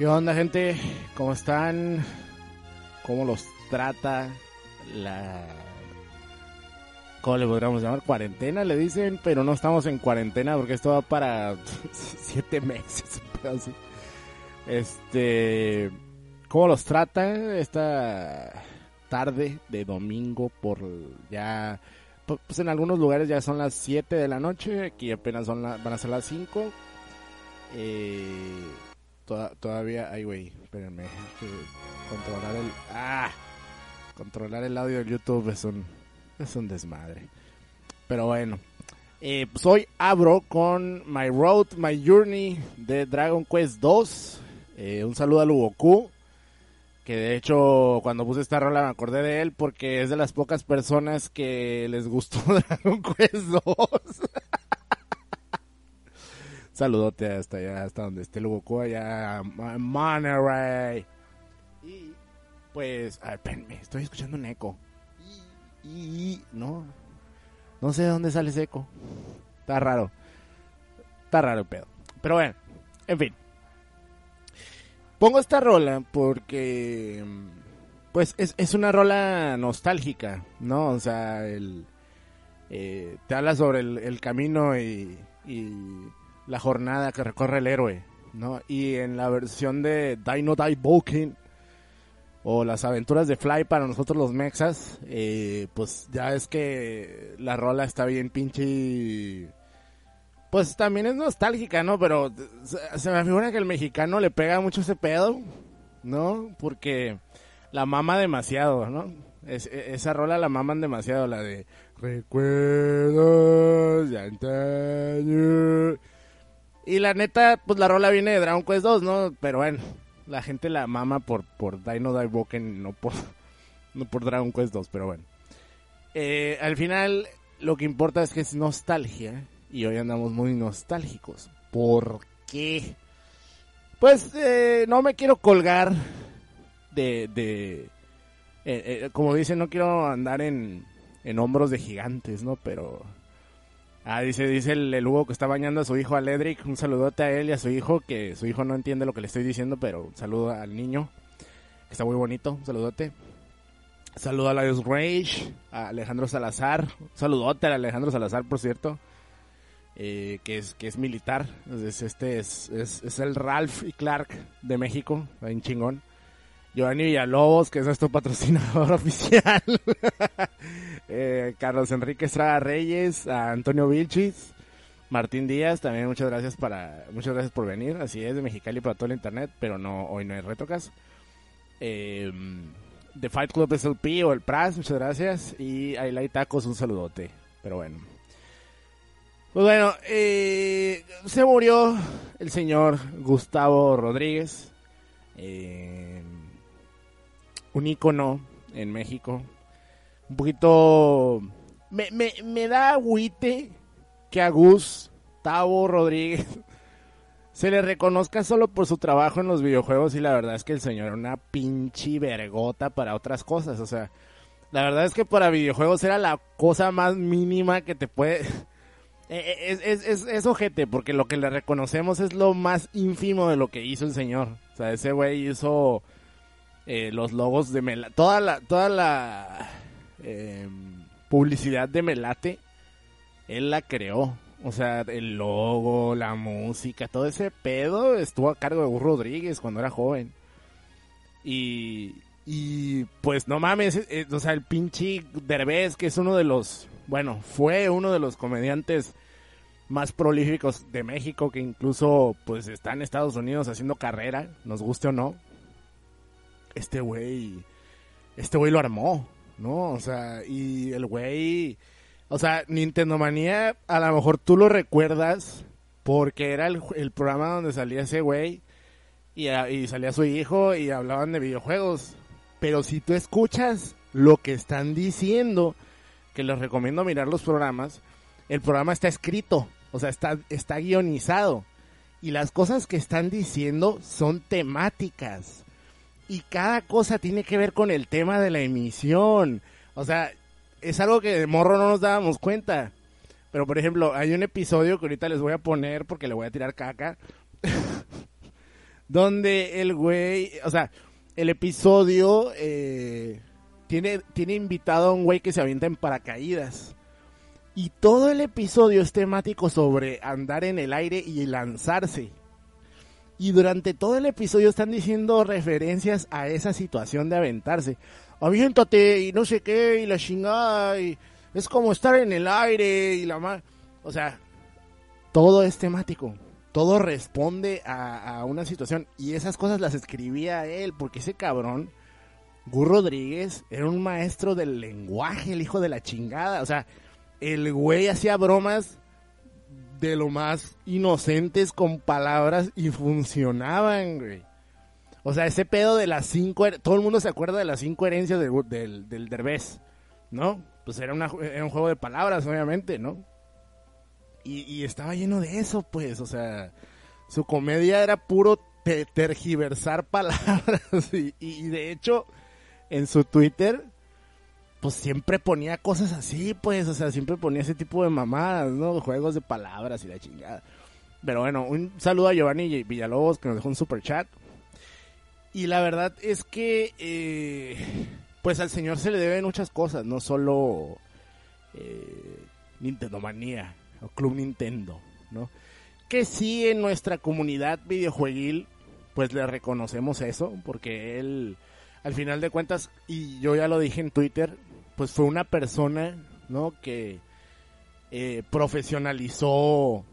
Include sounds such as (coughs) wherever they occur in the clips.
¿Qué onda, gente? ¿Cómo están? ¿Cómo los trata la... ¿Cómo le podríamos llamar? Cuarentena, le dicen, pero no estamos en cuarentena porque esto va para (laughs) siete meses. Así. Este... ¿Cómo los trata esta tarde de domingo por ya... Pues en algunos lugares ya son las 7 de la noche, aquí apenas son van a ser las 5. Eh todavía, ay güey, espérenme, controlar el, ah, controlar el audio de YouTube es un, es un desmadre. Pero bueno, eh, pues abro con My Road, My Journey de Dragon Quest 2. Eh, un saludo a Lugoku, que de hecho cuando puse esta rola me acordé de él porque es de las pocas personas que les gustó (laughs) Dragon Quest 2. Saludote hasta allá, hasta donde esté Goku, allá en Monterey. Y pues, a ver, estoy escuchando un eco. Y, no, no sé de dónde sale ese eco. Está raro. Está raro el pedo. Pero bueno, en fin. Pongo esta rola porque, pues, es, es una rola nostálgica, ¿no? O sea, el, eh, te habla sobre el, el camino y, y la jornada que recorre el héroe, ¿no? Y en la versión de Dino Die Vulcan o las aventuras de Fly para nosotros los mexas, eh, pues ya es que la rola está bien pinche... Pues también es nostálgica, ¿no? Pero se me figura que el mexicano le pega mucho ese pedo, ¿no? Porque la mama demasiado, ¿no? Es, e, esa rola la maman demasiado, la de recuerdos de antaño. Y la neta, pues la rola viene de Dragon Quest 2, ¿no? Pero bueno, la gente la mama por, por Dino Boken, no por, (laughs) no por Dragon Quest 2, pero bueno. Eh, al final, lo que importa es que es nostalgia. Y hoy andamos muy nostálgicos. ¿Por qué? Pues eh, no me quiero colgar de... de eh, como dicen, no quiero andar en, en hombros de gigantes, ¿no? Pero Ah, dice, dice el, Hugo que está bañando a su hijo Aledric. Un saludote a él y a su hijo, que su hijo no entiende lo que le estoy diciendo, pero un saludo al niño, que está muy bonito. Un saludote. Saludo a Laios Rage, a Alejandro Salazar. Un saludote a Alejandro Salazar, por cierto. Eh, que es que es militar. Es, este es, es, el Ralph y Clark de México. Un chingón. Giovanni Villalobos, que es nuestro patrocinador (laughs) oficial. Eh, Carlos Enrique Estrada Reyes, Antonio Vilchis, Martín Díaz, también muchas gracias para muchas gracias por venir. Así es, de Mexicali para todo el internet, pero no hoy no hay retocas. Eh, The Fight Club SLP o el Pras, muchas gracias. Y Ayla Tacos, un saludote. Pero bueno. Pues bueno, eh, se murió el señor Gustavo Rodríguez. Eh, un ícono en México un poquito... Me, me, me da agüite que a Gustavo Rodríguez (laughs) se le reconozca solo por su trabajo en los videojuegos y la verdad es que el señor era una pinche vergota para otras cosas, o sea, la verdad es que para videojuegos era la cosa más mínima que te puede... (laughs) E, e, es, es, es, es, ojete, porque lo que le reconocemos es lo más ínfimo de lo que hizo el señor. O sea, ese güey hizo eh, los logos de Mela... Toda la, toda la eh, publicidad de Melate, él la creó. O sea, el logo, la música, todo ese pedo estuvo a cargo de Gus Rodríguez cuando era joven. Y, y pues no mames, eh, o sea, el pinche Derbez, que es uno de los, bueno, fue uno de los comediantes más prolíficos de México, que incluso pues está en Estados Unidos haciendo carrera, nos guste o no. Este güey, este güey lo armó. ¿No? O sea, y el güey, o sea, Nintendo Manía, a lo mejor tú lo recuerdas porque era el, programa donde salía ese güey y, y salía su hijo y hablaban de videojuegos. Pero si tú escuchas lo que están diciendo, que les recomiendo mirar los programas, el programa está escrito, o sea, está, está guionizado. Y las cosas que están diciendo son temáticas y cada cosa tiene que ver con el tema de la emisión. O sea, es algo que de morro no nos dábamos cuenta. Pero por ejemplo, hay un episodio que ahorita les voy a poner porque le voy a tirar caca. (laughs) donde el güey, o sea, el episodio eh, tiene, tiene invitado a un güey que se avienta en paracaídas. Y todo el episodio es temático sobre andar en el aire y lanzarse. Y durante todo el episodio están diciendo referencias a esa situación de aventarse. Aviéntate y no sé qué, y la chingada, y es como estar en el aire y la más. O sea, todo es temático todo responde a, una situación. Y esas cosas las escribía él, porque ese cabrón, Gur Rodríguez, era un maestro del lenguaje, el hijo de la chingada. O sea, el güey hacía bromas de lo más inocentes con palabras y funcionaban, güey. O sea, ese pedo de las cinco... Todo el mundo se acuerda de las cinco herencias del, del Derbez, ¿no? Pues era, una, era un juego de palabras, obviamente, ¿no? Y, estaba lleno de eso, pues, o sea, su comedia era puro tergiversar (laughs) palabras y, de hecho en su Twitter pues siempre ponía cosas así, pues, o sea, siempre ponía ese tipo de mamadas, ¿no? Juegos de palabras y la chingada. Pero bueno, un saludo a Giovanni Villalobos que nos dejó un super chat. Y la verdad es que, eh, pues al señor se le deben muchas cosas, no solo eh, Nintendo Manía o Club Nintendo, ¿no? Que sí en nuestra comunidad videojueguil, pues le reconocemos eso, porque él, al final de cuentas, y yo ya lo dije en Twitter, pues fue una persona, ¿no? Que eh, profesionalizó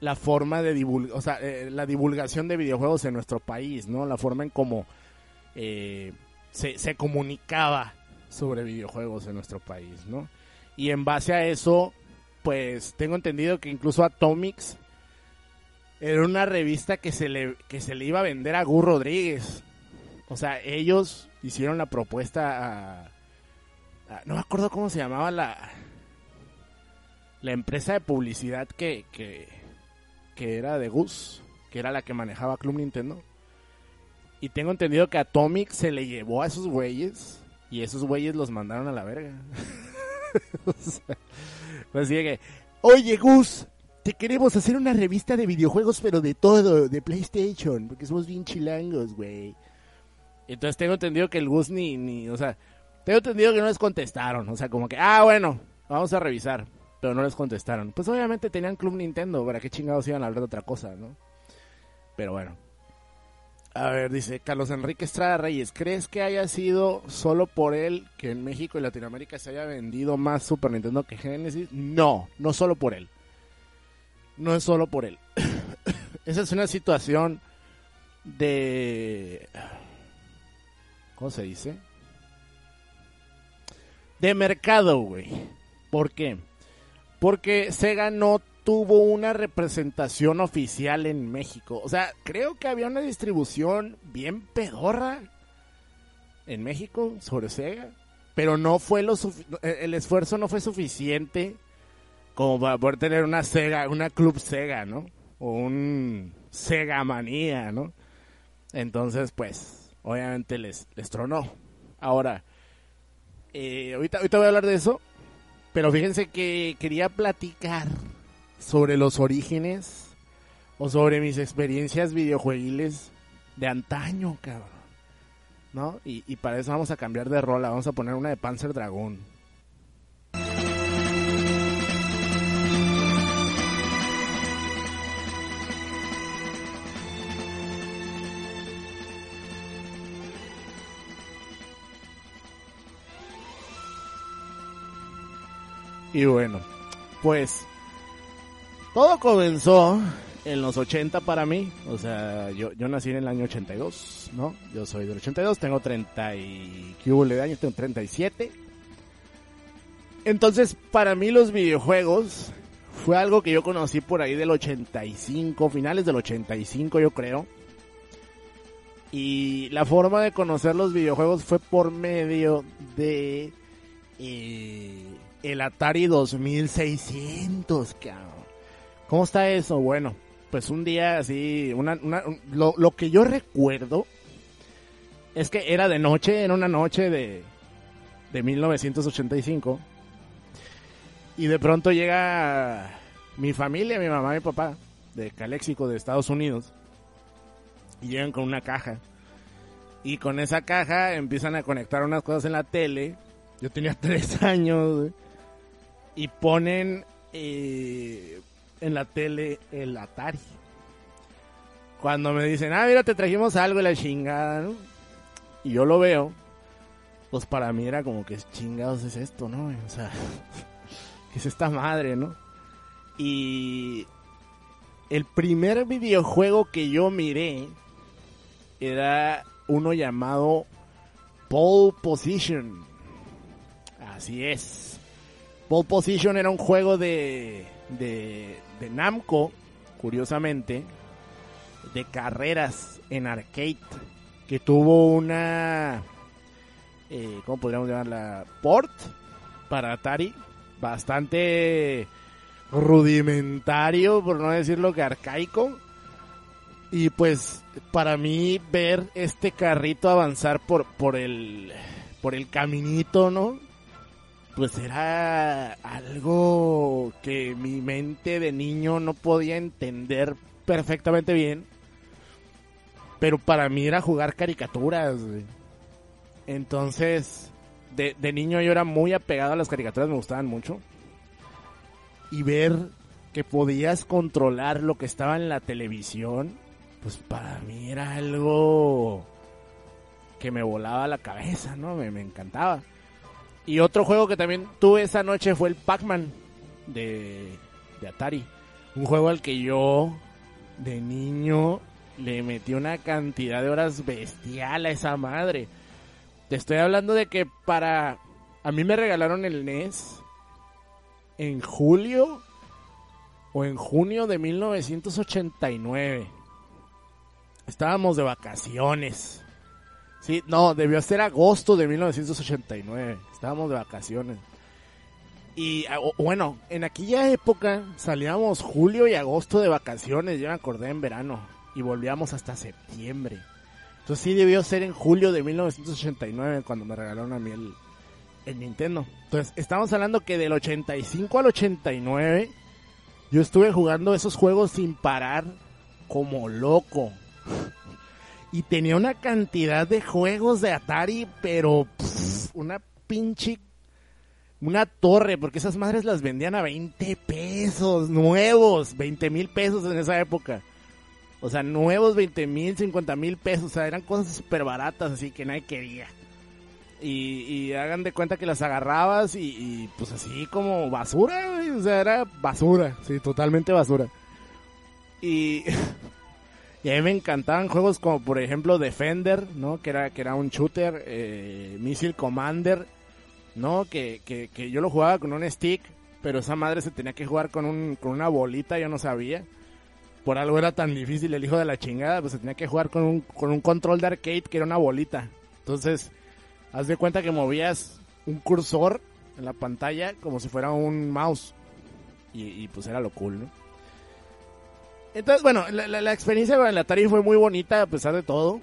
la forma de divulgar, o sea, eh, la divulgación de videojuegos en nuestro país, ¿no? La forma en cómo eh, se, comunicaba sobre videojuegos en nuestro país, ¿no? Y en base a eso, pues tengo entendido que incluso Atomics era una revista que se le, que se le iba a vender a Gur Rodríguez. O sea, ellos hicieron la propuesta a, no me acuerdo cómo se llamaba la la empresa de publicidad que, que, que era de Gus, que era la que manejaba Club Nintendo. Y tengo entendido que Atomic se le llevó a esos güeyes y esos güeyes los mandaron a la verga. (laughs) o sea, pues que, oye Gus, te queremos hacer una revista de videojuegos, pero de todo, de PlayStation, porque somos bien chilangos, güey. Entonces tengo entendido que el Gus ni, ni, o sea, tengo entendido que no les contestaron, o sea, como que, ah, bueno, vamos a revisar, pero no les contestaron. Pues obviamente tenían Club Nintendo, ¿para qué chingados iban a hablar de otra cosa, no? Pero bueno. A ver, dice Carlos Enrique Estrada Reyes, ¿crees que haya sido solo por él que en México y Latinoamérica se haya vendido más Super Nintendo que Genesis? No, no solo por él. No es solo por él. (coughs) Esa es una situación de... ¿Cómo se dice? De mercado, güey. ¿Por qué? Porque Sega no tuvo una representación oficial en México. O sea, creo que había una distribución bien pedorra en México sobre Sega, pero no fue lo el esfuerzo no fue suficiente como para poder tener una Sega, una club Sega, ¿no? O un Sega manía, ¿no? Entonces, pues, obviamente les, les tronó. Ahora, eh, ahorita, ahorita voy a hablar de eso, pero fíjense que quería platicar sobre los orígenes o sobre mis experiencias videojuegiles de antaño, cabrón. ¿No? Y, para eso vamos a cambiar de rola, vamos a poner una de Panzer Dragon. Y bueno, pues todo comenzó en los 80 para mí. O sea, yo, yo nací en el año 82, ¿no? Yo soy del 82, tengo 30 y... ¿Qué hubo de años? Tengo 37. Entonces, para mí los videojuegos fue algo que yo conocí por ahí del 85, finales del 85 yo creo. Y la forma de conocer los videojuegos fue por medio de eh, el Atari 2600, cabrón. ¿Cómo está eso? Bueno, pues un día así, una, lo, que yo recuerdo es que era de noche, era una noche de, de 1985. Y de pronto llega mi familia, mi mamá y mi papá, de Caléxico, de Estados Unidos. y llegan con una caja. Y con esa caja empiezan a conectar unas cosas en la tele. Yo tenía (laughs) tres años. Y ponen eh, en la tele el Atari. Cuando me dicen, ah, mira, te trajimos algo de la chingada, ¿no? Y yo lo veo. Pues para mí era como que chingados es esto, ¿no? O sea, (laughs) ¿qué es esta madre, no? Y el primer videojuego que yo miré era uno llamado Pole Position. Así es. Pole Position era un juego de, de, Namco, curiosamente, de carreras en arcade, que tuvo una, eh, ¿cómo podríamos llamarla? Port para Atari, bastante rudimentario, por no decirlo que arcaico. Y pues para mí ver este carrito avanzar por, por el por el caminito, ¿no? Pues era algo que mi mente de niño no podía entender perfectamente bien. Pero para mí era jugar caricaturas, güey. Entonces, de, de niño yo era muy apegado a las caricaturas, me gustaban mucho y ver que podías controlar lo que estaba en la televisión, pues para mí era algo que me volaba la cabeza, ¿no? Me, me encantaba. Y otro juego que también tuve esa noche fue el Pac-Man de, de Atari. Un juego al que yo, de niño, le metí una cantidad de horas bestial a esa madre. Te estoy hablando de que para... A mí me regalaron el NES en julio o en junio de 1989. Estábamos de vacaciones. Sí, no, debió ser agosto de 1989. Estábamos de vacaciones. Y ah, bueno, en aquella época salíamos julio y agosto de vacaciones, yo me acordé en verano. Y volvíamos hasta septiembre. Entonces sí debió ser en julio de 1989 cuando me regalaron a mí el, el Nintendo. Entonces, estamos hablando que del 85 al 89 yo estuve jugando esos juegos sin parar como loco. Y tenía una cantidad de juegos de Atari, pero una pinche una torre, porque esas madres las vendían a 20 pesos, nuevos, 20 mil pesos en esa época. O sea, nuevos 20 mil, 50 mil pesos, o sea, eran cosas súper baratas, así que nadie quería. Y, hagan de cuenta que las agarrabas y, y, pues así como basura, o sea, era basura, sí, totalmente basura. Y, (laughs) y a mí me encantaban juegos como por ejemplo Defender, ¿no? Que era, que era un shooter, eh, Missile Commander, ¿no? Que, que, que yo lo jugaba con un stick, pero esa madre se tenía que jugar con, un, con una bolita, yo no sabía. Por algo era tan difícil el hijo de la chingada, pues se tenía que jugar con un, con un control de arcade que era una bolita. Entonces, haz de cuenta que movías un cursor en la pantalla como si fuera un mouse. Y, y, pues era lo cool, ¿no? Entonces, bueno, la, experiencia con el Atari fue muy bonita a pesar de todo.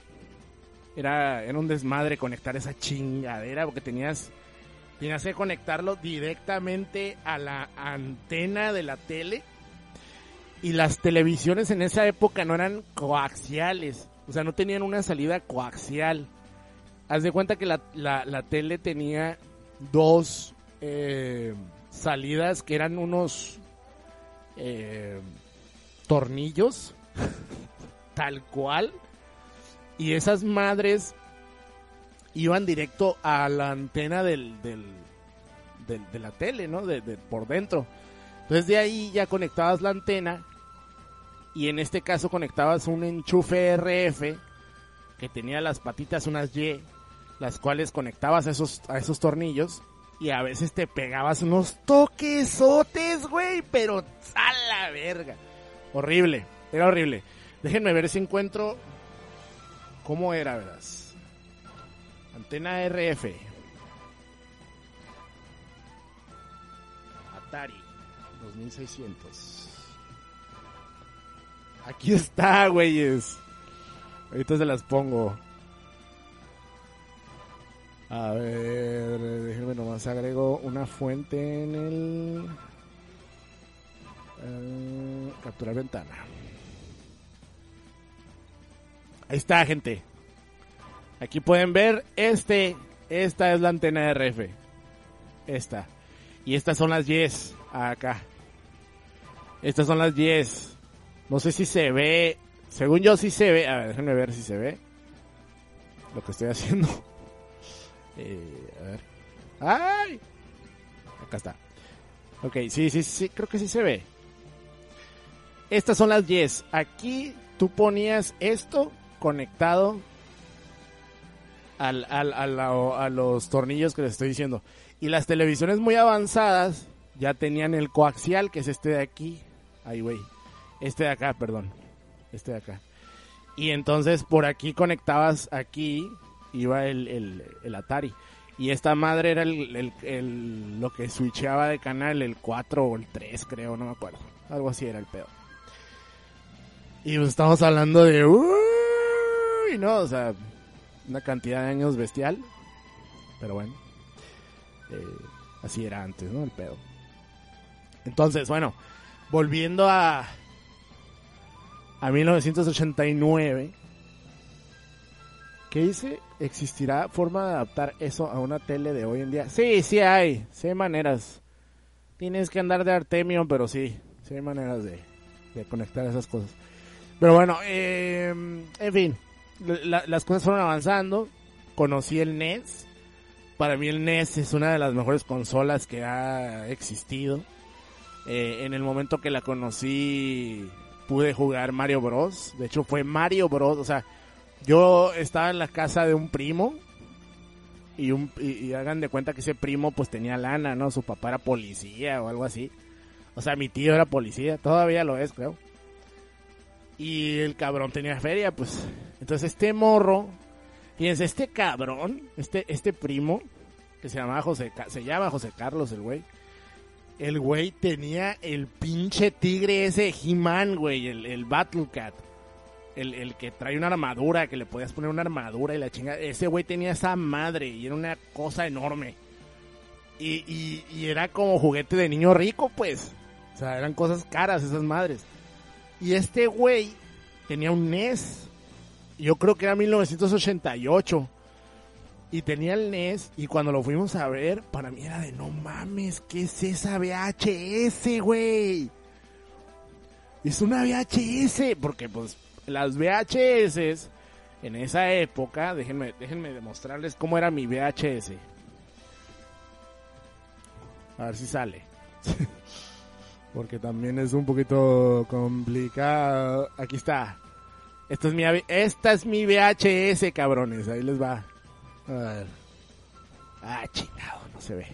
Era, era un desmadre conectar esa chingadera porque tenías, tenías que conectarlo directamente a la antena de la tele. Y las televisiones en esa época no eran coaxiales. O sea, no tenían una salida coaxial. Haz de cuenta que la, la, la tele tenía dos eh, salidas que eran unos eh, tornillos, tal cual. Y esas madres iban directo a la antena del, del, de la tele, ¿no? De, de, por dentro. Entonces de ahí ya conectabas la antena y en este caso conectabas un enchufe RF que tenía las patitas unas Y, las cuales conectabas a esos, a esos tornillos y a veces te pegabas unos toquesotes, güey, pero a la verga. Horrible, era horrible. Déjenme ver si encuentro cómo era, verás. Antena RF. Atari 2600. Aquí está, güeyes. Ahorita se las pongo. A ver, déjenme nomás agrego una fuente en el... Uh, capturar ventana. Ahí está, gente. Aquí pueden ver este, esta es la antena de RF. Esta. Y estas son las yes acá. Estas son las yes. No sé si se ve. Según yo sí se ve. A ver, déjenme ver si se ve. Lo que estoy haciendo. (laughs) Eh, a ver. ¡Ay! Acá está. Ok, sí, sí, sí, creo que sí se ve. Estas son las yes. Aquí tú ponías esto conectado al, a, los tornillos que les estoy diciendo. Y las televisiones muy avanzadas ya tenían el coaxial, que es este de aquí. Ay, güey. Este de acá, perdón. Este de acá. Y entonces por aquí conectabas aquí, iba el, el, el Atari. Y esta madre era el, el, lo que switcheaba de canal, el 4 o el 3, creo, no me acuerdo. Algo así era el pedo. Y pues estamos hablando de. Uy, no, o sea, una cantidad de años bestial. Pero bueno. Eh, así era antes, ¿no? El pedo. Entonces, bueno, volviendo a. A 1989. ¿Qué dice? ¿Existirá forma de adaptar eso a una tele de hoy en día? Sí, sí hay. Sí hay maneras. Tienes que andar de Artemio, pero sí. Sí hay maneras de, de conectar esas cosas. Pero bueno, eh, en fin. las cosas fueron avanzando. Conocí el NES. Para mí el NES es una de las mejores consolas que ha existido. Eh, en el momento que la conocí pude jugar Mario Bros. De hecho fue Mario Bros. O sea, yo estaba en la casa de un primo y, un, y, hagan de cuenta que ese primo pues tenía lana, ¿no? Su papá era policía o algo así. O sea, mi tío era policía, todavía lo es, creo. Y el cabrón tenía feria, pues. Entonces este morro, fíjense, este cabrón, este, este primo, que se llamaba José, se llama José Carlos el güey. El güey tenía el pinche tigre ese He-Man, güey, el, el Battle Cat el, el, que trae una armadura, que le podías poner una armadura y la chingada. Ese güey tenía esa madre y era una cosa enorme. Y, y, era como juguete de niño rico, pues. O sea, eran cosas caras esas madres. Y este güey tenía un NES. Yo creo que era 1988. Y tenía el NES. Y cuando lo fuimos a ver, para mí era de no mames, ¿qué es esa VHS, güey? Es una VHS. Porque pues las VHS en esa época, déjenme, déjenme demostrarles cómo era mi VHS. A ver si sale. (laughs) Porque también es un poquito complicado. Aquí está. Esta es mi, esta es mi VHS, cabrones. Ahí les va. A ver. Ah, chingado, no se ve.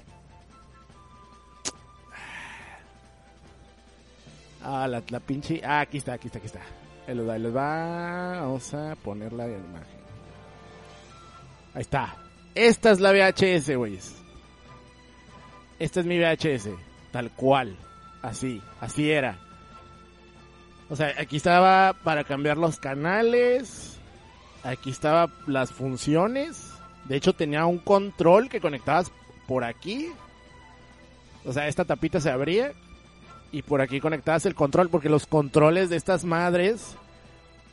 Ah, la, la pinche. Ah, aquí está, aquí está, aquí está. Ahí les va, Vamos a poner la imagen. Ahí está. Esta es la VHS, güeyes. Esta es mi VHS. Tal cual. Así. Así era. O sea, aquí estaba para cambiar los canales. Aquí estaba las funciones. De hecho, tenía un control que conectabas por aquí. O sea, esta tapita se abría y por aquí conectabas el control porque los controles de estas madres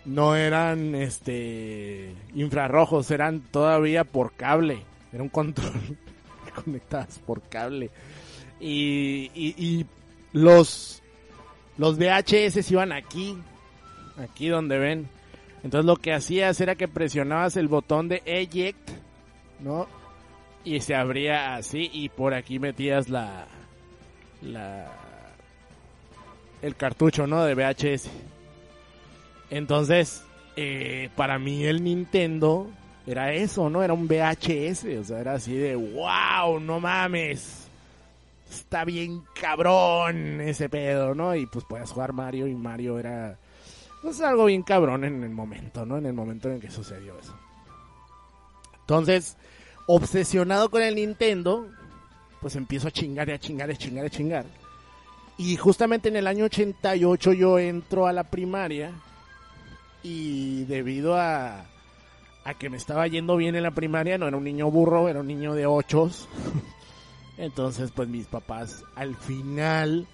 no eran este infrarrojos, eran todavía por cable. Era un control (laughs) conectadas por cable. Y, y, los los VHS iban aquí, aquí donde ven. Entonces lo que hacías era que presionabas el botón de eject, ¿no? Y se abría así y por aquí metías la la el cartucho, ¿no? De VHS. Entonces, eh, para mí el Nintendo era eso, ¿no? Era un VHS, o sea, era así de, wow, no mames. Está bien cabrón ese pedo, ¿no? Y pues podías jugar Mario y Mario era pues algo bien cabrón en el momento, ¿no? En el momento en que sucedió eso. Entonces, obsesionado con el Nintendo, pues empiezo a chingar y a chingar y a chingar y a chingar. Y justamente en el año 88 yo entro a la primaria y debido a, a que me estaba yendo bien en la primaria, no era un niño burro, era un niño de ochos. (laughs) Entonces pues mis papás al final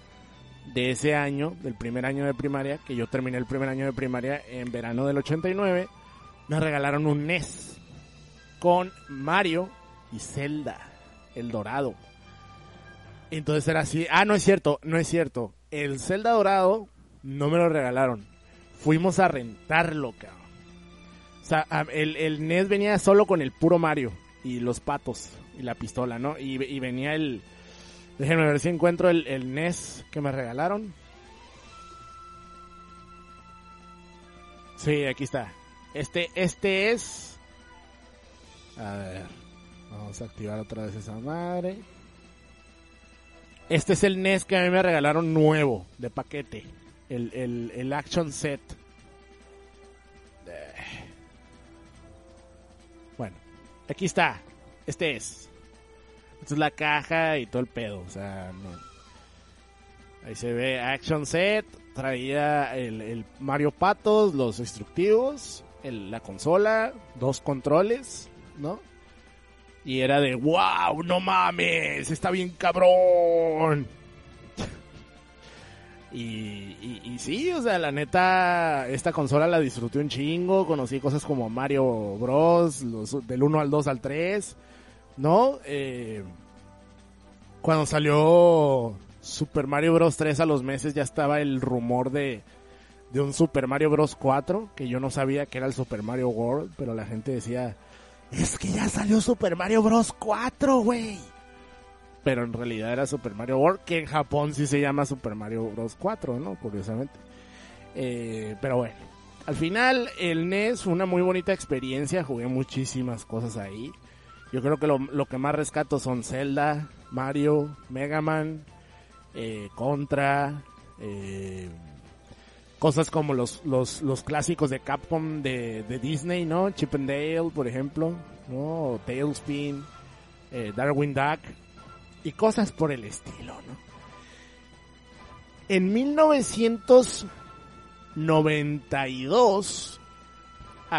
de ese año, del primer año de primaria, que yo terminé el primer año de primaria en verano del 89, me regalaron un NES con Mario y Zelda, el dorado. Entonces era así, ah, no es cierto, no es cierto. El Zelda dorado no me lo regalaron. Fuimos a rentarlo, cabrón. O sea, el, el NES venía solo con el puro Mario y los patos y la pistola, ¿no? Y, venía el... Déjenme ver si encuentro el, el NES que me regalaron. Sí, aquí está. Este, este es... A ver. Vamos a activar otra vez esa madre. Este es el NES que a mí me regalaron nuevo, de paquete. El, el, el Action Set. Bueno, aquí está. Este es. Esta es la caja y todo el pedo. O sea, no. Ahí se ve Action Set. Traía el, el Mario Patos, los instructivos, el, la consola, dos controles, ¿no? Y era de, wow, no mames, está bien cabrón. (laughs) Y, y, sí, o sea, la neta, esta consola la disfruté un chingo. Conocí cosas como Mario Bros. Los, del 1 al 2 al 3. ¿No? Eh, cuando salió Super Mario Bros. 3 a los meses ya estaba el rumor de, de un Super Mario Bros. 4. Que yo no sabía que era el Super Mario World. Pero la gente decía, es que ya salió Super Mario Bros. 4, güey pero en realidad era Super Mario World, que en Japón sí se llama Super Mario Bros. 4, ¿no? Curiosamente. Eh, pero bueno, al final el NES fue una muy bonita experiencia, jugué muchísimas cosas ahí. Yo creo que lo, que más rescato son Zelda, Mario, Mega Man, eh, Contra, eh, cosas como los, los, los, clásicos de Capcom de, de, Disney, ¿no? Chip and Dale, por ejemplo, ¿no? Tailspin, Darwin Duck y cosas por el estilo, ¿no? En 1992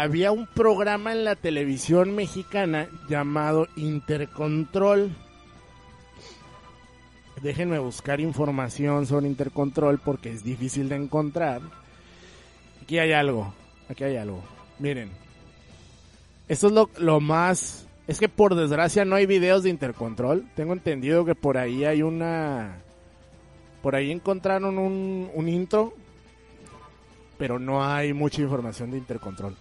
había un programa en la televisión mexicana llamado Intercontrol. Déjenme buscar información sobre Intercontrol porque es difícil de encontrar. Aquí hay algo, aquí hay algo. Miren, esto es lo, lo más es que por desgracia no hay videos de Intercontrol. Tengo entendido que por ahí hay una... Por ahí encontraron un, un intro, pero no hay mucha información de Intercontrol.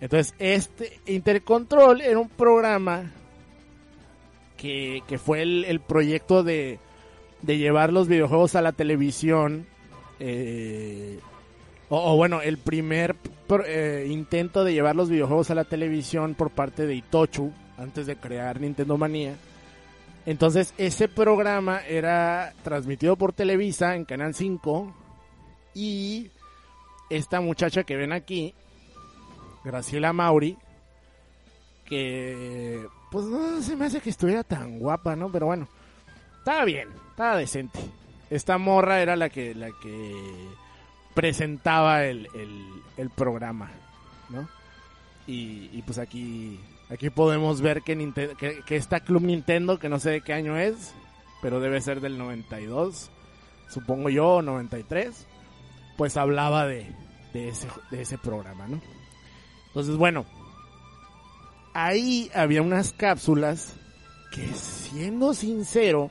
Entonces, este Intercontrol era un programa que, que fue el, el proyecto de, de, llevar los videojuegos a la televisión. Eh, o, bueno, el primer eh, intento de llevar los videojuegos a la televisión por parte de Itochu, antes de crear Nintendo Manía. Entonces ese programa era transmitido por Televisa en Canal 5 y esta muchacha que ven aquí, Graciela Mauri, que pues no se me hace que estuviera tan guapa, ¿no? Pero bueno, estaba bien, estaba decente. Esta morra era la que, la que presentaba el, el, programa, ¿no? Y, pues aquí Aquí podemos ver que, que, está Club Nintendo, que no sé de qué año es, pero debe ser del 92, supongo yo, 93, pues hablaba de, de, ese, de ese programa, ¿no? Entonces, bueno, ahí había unas cápsulas que, siendo sincero,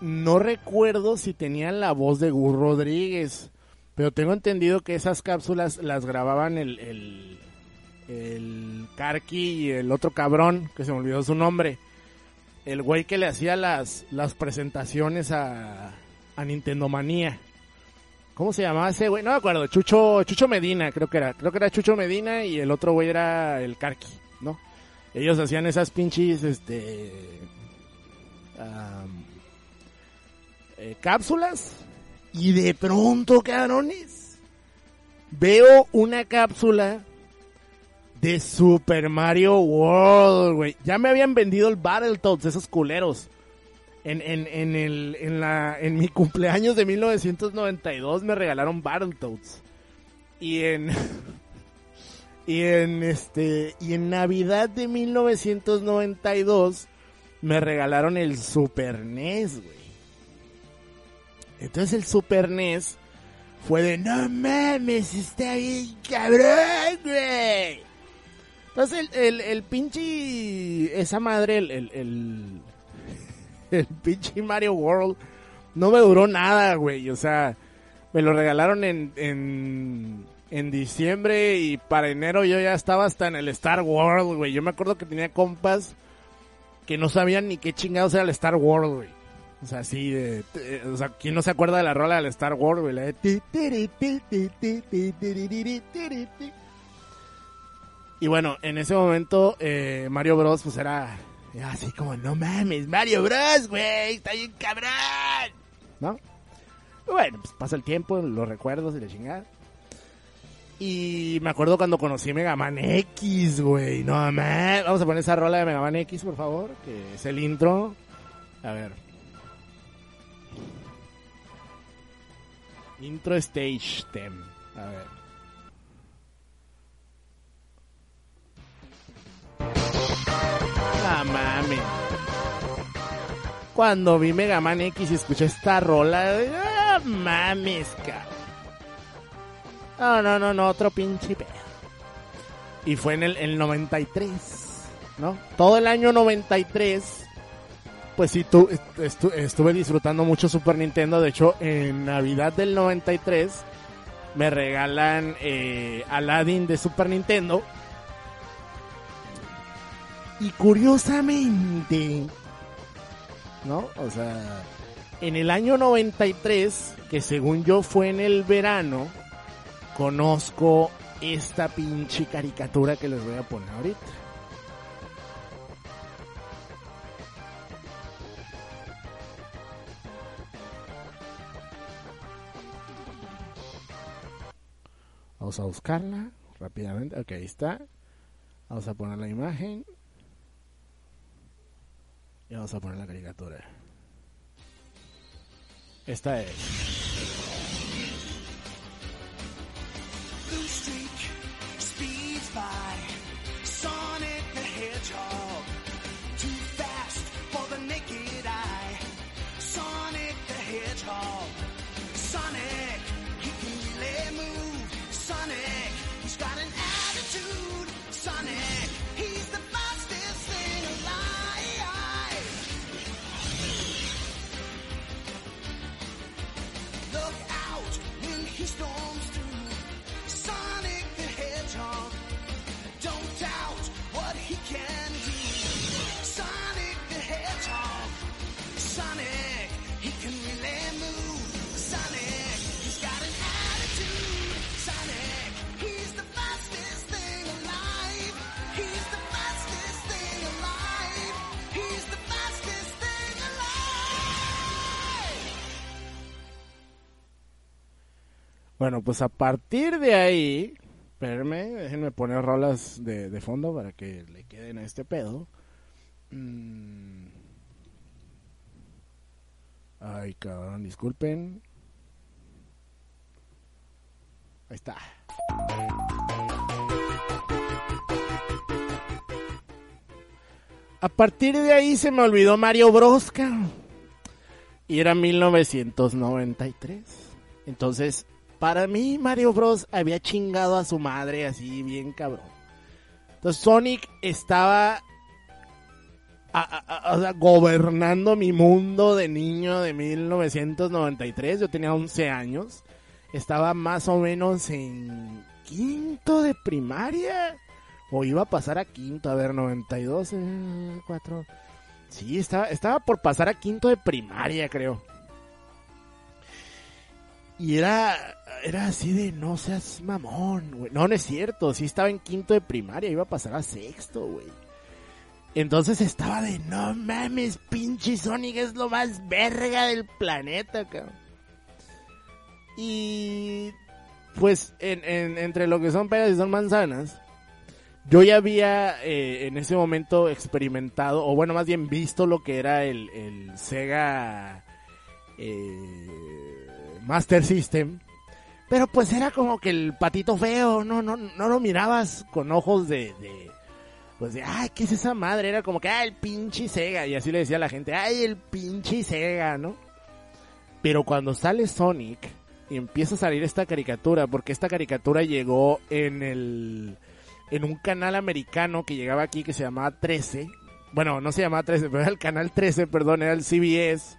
no recuerdo si tenían la voz de Gus Rodríguez, pero tengo entendido que esas cápsulas las grababan el el Karki y el otro cabrón, que se me olvidó su nombre. El güey que le hacía las, las presentaciones a, a Nintendo Manía. ¿Cómo se llamaba ese güey? No me acuerdo. Chucho, Chucho Medina, creo que era. Creo que era Chucho Medina y el otro güey era el Karki, ¿no? Ellos hacían esas pinches, este... Eh, cápsulas. Y de pronto, cabrones, veo una cápsula de Super Mario World, güey. Ya me habían vendido el Battletoads, esos culeros. En, en, en, el, en, la, en mi cumpleaños de 1992 me regalaron Battletoads. Y en... (laughs) y en este... Y en Navidad de 1992 me regalaron el Super NES, güey. Entonces el Super NES fue de, no mames, está bien cabrón, güey. Entonces el, el, el pinche, esa madre, el, el, el, pinche Mario World, no me duró nada, güey. O sea, me lo regalaron en, en, en diciembre y para enero yo ya estaba hasta en el Star World, güey. Yo me acuerdo que tenía compas que no sabían ni qué chingados era el Star World, güey. O sea, sí, de, o sea, ¿quién no se acuerda de la rola del Star Wars, güey? Y bueno, en ese momento eh, Mario Bros. pues era así como, no mames, Mario Bros, güey, está bien cabrón. ¿No? Y bueno, pues pasa el tiempo, los recuerdos y la chingada. Y me acuerdo cuando conocí Mega Man X, güey. No mames. Vamos a poner esa rola de Mega Man X, por favor, que es el intro. A ver. Intro Stage Theme. A ver. Mami. Cuando vi Mega Man X y escuché esta rola, ah, mames, cabrón. No, no, no, no, otro pinche pedo. Y fue en el, el 93, ¿no? Todo el año 93 pues sí, tú, estuve disfrutando mucho Super Nintendo. De hecho, en Navidad del 93 me regalan eh, Aladdin de Super Nintendo. Y curiosamente, ¿no? O sea, en el año 93, que según yo fue en el verano, conozco esta pinche caricatura que les voy a poner ahorita. Vamos a buscarla rápidamente. Ok, ahí está. Vamos a poner la imagen. Y vamos a poner la caricatura. Esta es. Blue Streak speeds by Bueno, pues a partir de ahí, espérenme, déjenme poner rolas de, fondo para que le queden a este pedo. Mm. Ay, cabrón, disculpen. Ahí está. A partir de ahí se me olvidó Mario Bros. cabrón. Y era 1993. Entonces, para mí Mario Bros. había chingado a su madre así bien cabrón. Entonces Sonic estaba gobernando mi mundo de niño de 1993. Yo tenía 11 años. Estaba más o menos en quinto de primaria. O iba a pasar a quinto. A ver, 92, eh, 4. Sí, estaba, estaba por pasar a quinto de primaria, creo. Y era, era así de no seas mamón, güey. No, no es cierto. Sí estaba en quinto de primaria. Iba a pasar a sexto, güey. Entonces estaba de no mames, pinche Sonic es lo más verga del planeta, cabrón. Y pues en, en- entre lo que son peras y son manzanas, yo ya había eh, en ese momento experimentado, o bueno, más bien visto lo que era el, el Sega eh, Master System. Pero pues era como que el patito feo, no, no, no lo mirabas con ojos de, de pues de, ay, ¿qué es esa madre? Era como que, ay, el pinche Sega. Y así le decía a la gente, ay, el pinche Sega, ¿no? Pero cuando sale Sonic, y empieza a salir esta caricatura, porque esta caricatura llegó en el en un canal americano que llegaba aquí que se llamaba 13. Bueno, no se llamaba 13, pero era el canal 13, perdón, era el CBS.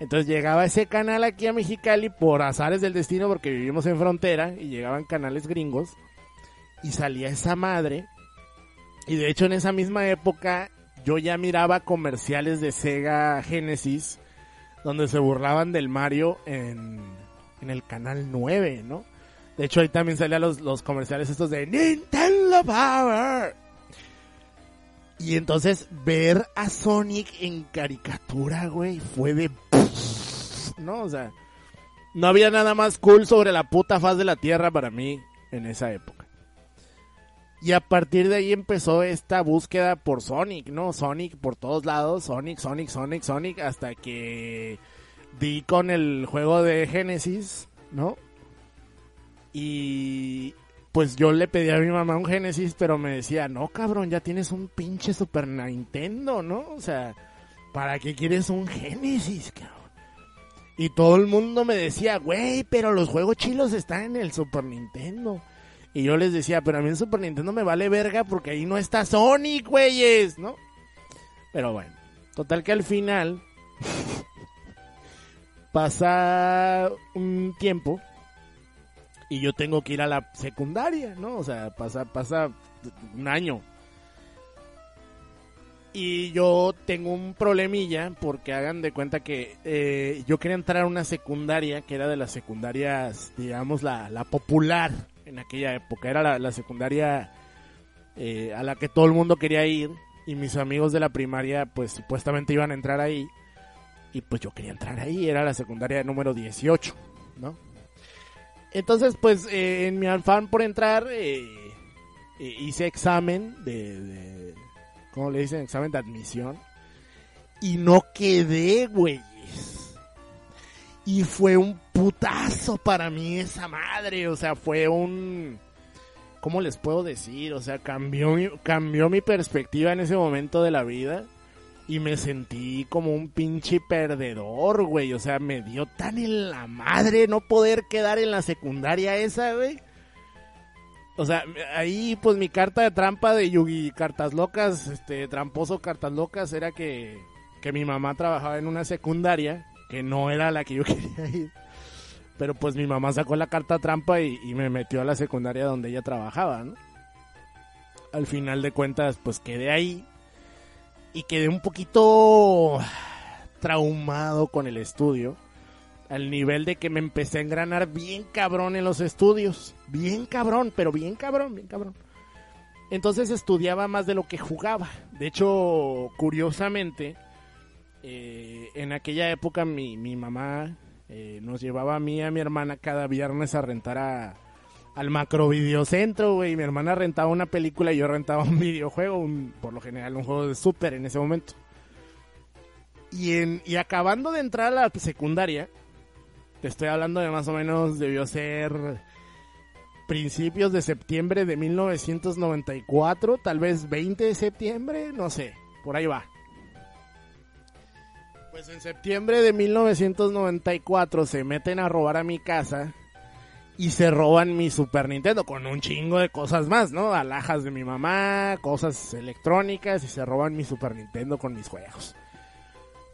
Entonces llegaba ese canal aquí a Mexicali por azares del destino porque vivimos en frontera y llegaban canales gringos y salía esa madre. Y de hecho en esa misma época yo ya miraba comerciales de Sega Genesis donde se burlaban del Mario en, en el canal 9, ¿no? De hecho ahí también salían los, los comerciales estos de Nintendo Power. Y entonces ver a Sonic en caricatura, güey, fue de... ¿No? O sea, no había nada más cool sobre la puta faz de la Tierra para mí en esa época. Y a partir de ahí empezó esta búsqueda por Sonic, ¿no? Sonic por todos lados, Sonic, Sonic, Sonic, Sonic, hasta que di con el juego de Genesis, ¿no? Y pues yo le pedí a mi mamá un Genesis, pero me decía, no cabrón, ya tienes un pinche Super Nintendo, ¿no? O sea, ¿para qué quieres un Genesis, cabrón? Y todo el mundo me decía, güey, pero los juegos chilos están en el Super Nintendo. Y yo les decía, pero a mí el Super Nintendo me vale verga porque ahí no está Sonic, güeyes, ¿no? Pero bueno, total que al final (laughs) pasa un tiempo y yo tengo que ir a la secundaria, ¿no? O sea, pasa, pasa un año. Y yo tengo un problemilla porque hagan de cuenta que eh, yo quería entrar a una secundaria que era de las secundarias, digamos, la, la popular en aquella época. Era la, la secundaria eh, a la que todo el mundo quería ir y mis amigos de la primaria pues supuestamente iban a entrar ahí. Y pues yo quería entrar ahí, era la secundaria número 18, ¿no? Entonces, pues, eh, en mi afán por entrar, eh, eh, hice examen de, de, ¿cómo le dicen? Examen de admisión. Y no quedé, güeyes. Y fue un putazo para mí esa madre. O sea, fue un... ¿Cómo les puedo decir? O sea, cambió mi, cambió mi perspectiva en ese momento de la vida. Y me sentí como un pinche perdedor, güey. O sea, me dio tan en la madre no poder quedar en la secundaria esa, güey. O sea, ahí pues mi carta de trampa de Yugi Cartas Locas, este, tramposo Cartas Locas, era que, que mi mamá trabajaba en una secundaria, que no era la que yo (laughs) quería ir. Pero pues mi mamá sacó la carta trampa y, y me metió a la secundaria donde ella trabajaba, ¿no? Al final de cuentas, pues quedé ahí y quedé un poquito traumado con el estudio. Al nivel de que me empecé a engranar bien cabrón en los estudios. Bien cabrón, pero bien cabrón, bien cabrón. Entonces estudiaba más de lo que jugaba. De hecho, curiosamente, eh, en aquella época mi, mi mamá eh, nos llevaba a mí y a mi hermana cada viernes a rentar a, al macro videocentro, güey. Mi hermana rentaba una película y yo rentaba un (laughs) videojuego, un, por lo general un juego de Super en ese momento. Y, en, y acabando de entrar a la secundaria, te estoy hablando de más o menos, debió ser principios de septiembre de 1994, tal vez 20 de septiembre, no sé, por ahí va. Pues en septiembre de 1994 se meten a robar a mi casa y se roban mi Super Nintendo con un chingo de cosas más, ¿no? Alhajas de mi mamá, cosas electrónicas y se roban mi Super Nintendo con mis juegos.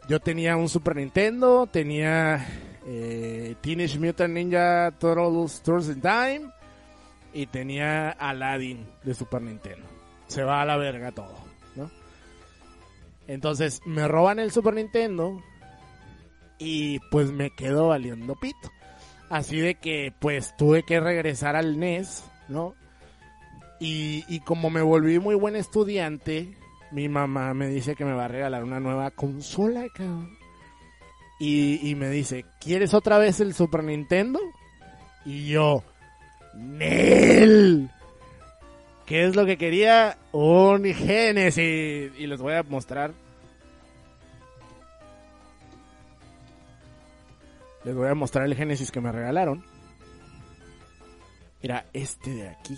Yo tenía un Super Nintendo, tenía eh, Teenage Mutant Ninja Turtles Tours in Time y tenía Aladdin de Super Nintendo. Se va a la verga todo, ¿no? Entonces me roban el Super Nintendo y pues me quedo valiendo pito. Así de que pues tuve que regresar al NES, ¿no? Y, y como me volví muy buen estudiante, mi mamá me dice que me va a regalar una nueva consola, cabrón. Y, y me dice, ¿quieres otra vez el Super Nintendo? Y yo, ¡Nel! ¿Qué es lo que quería? Un Genesis. Y les voy a mostrar. Les voy a mostrar el Genesis que me regalaron. Era este de aquí.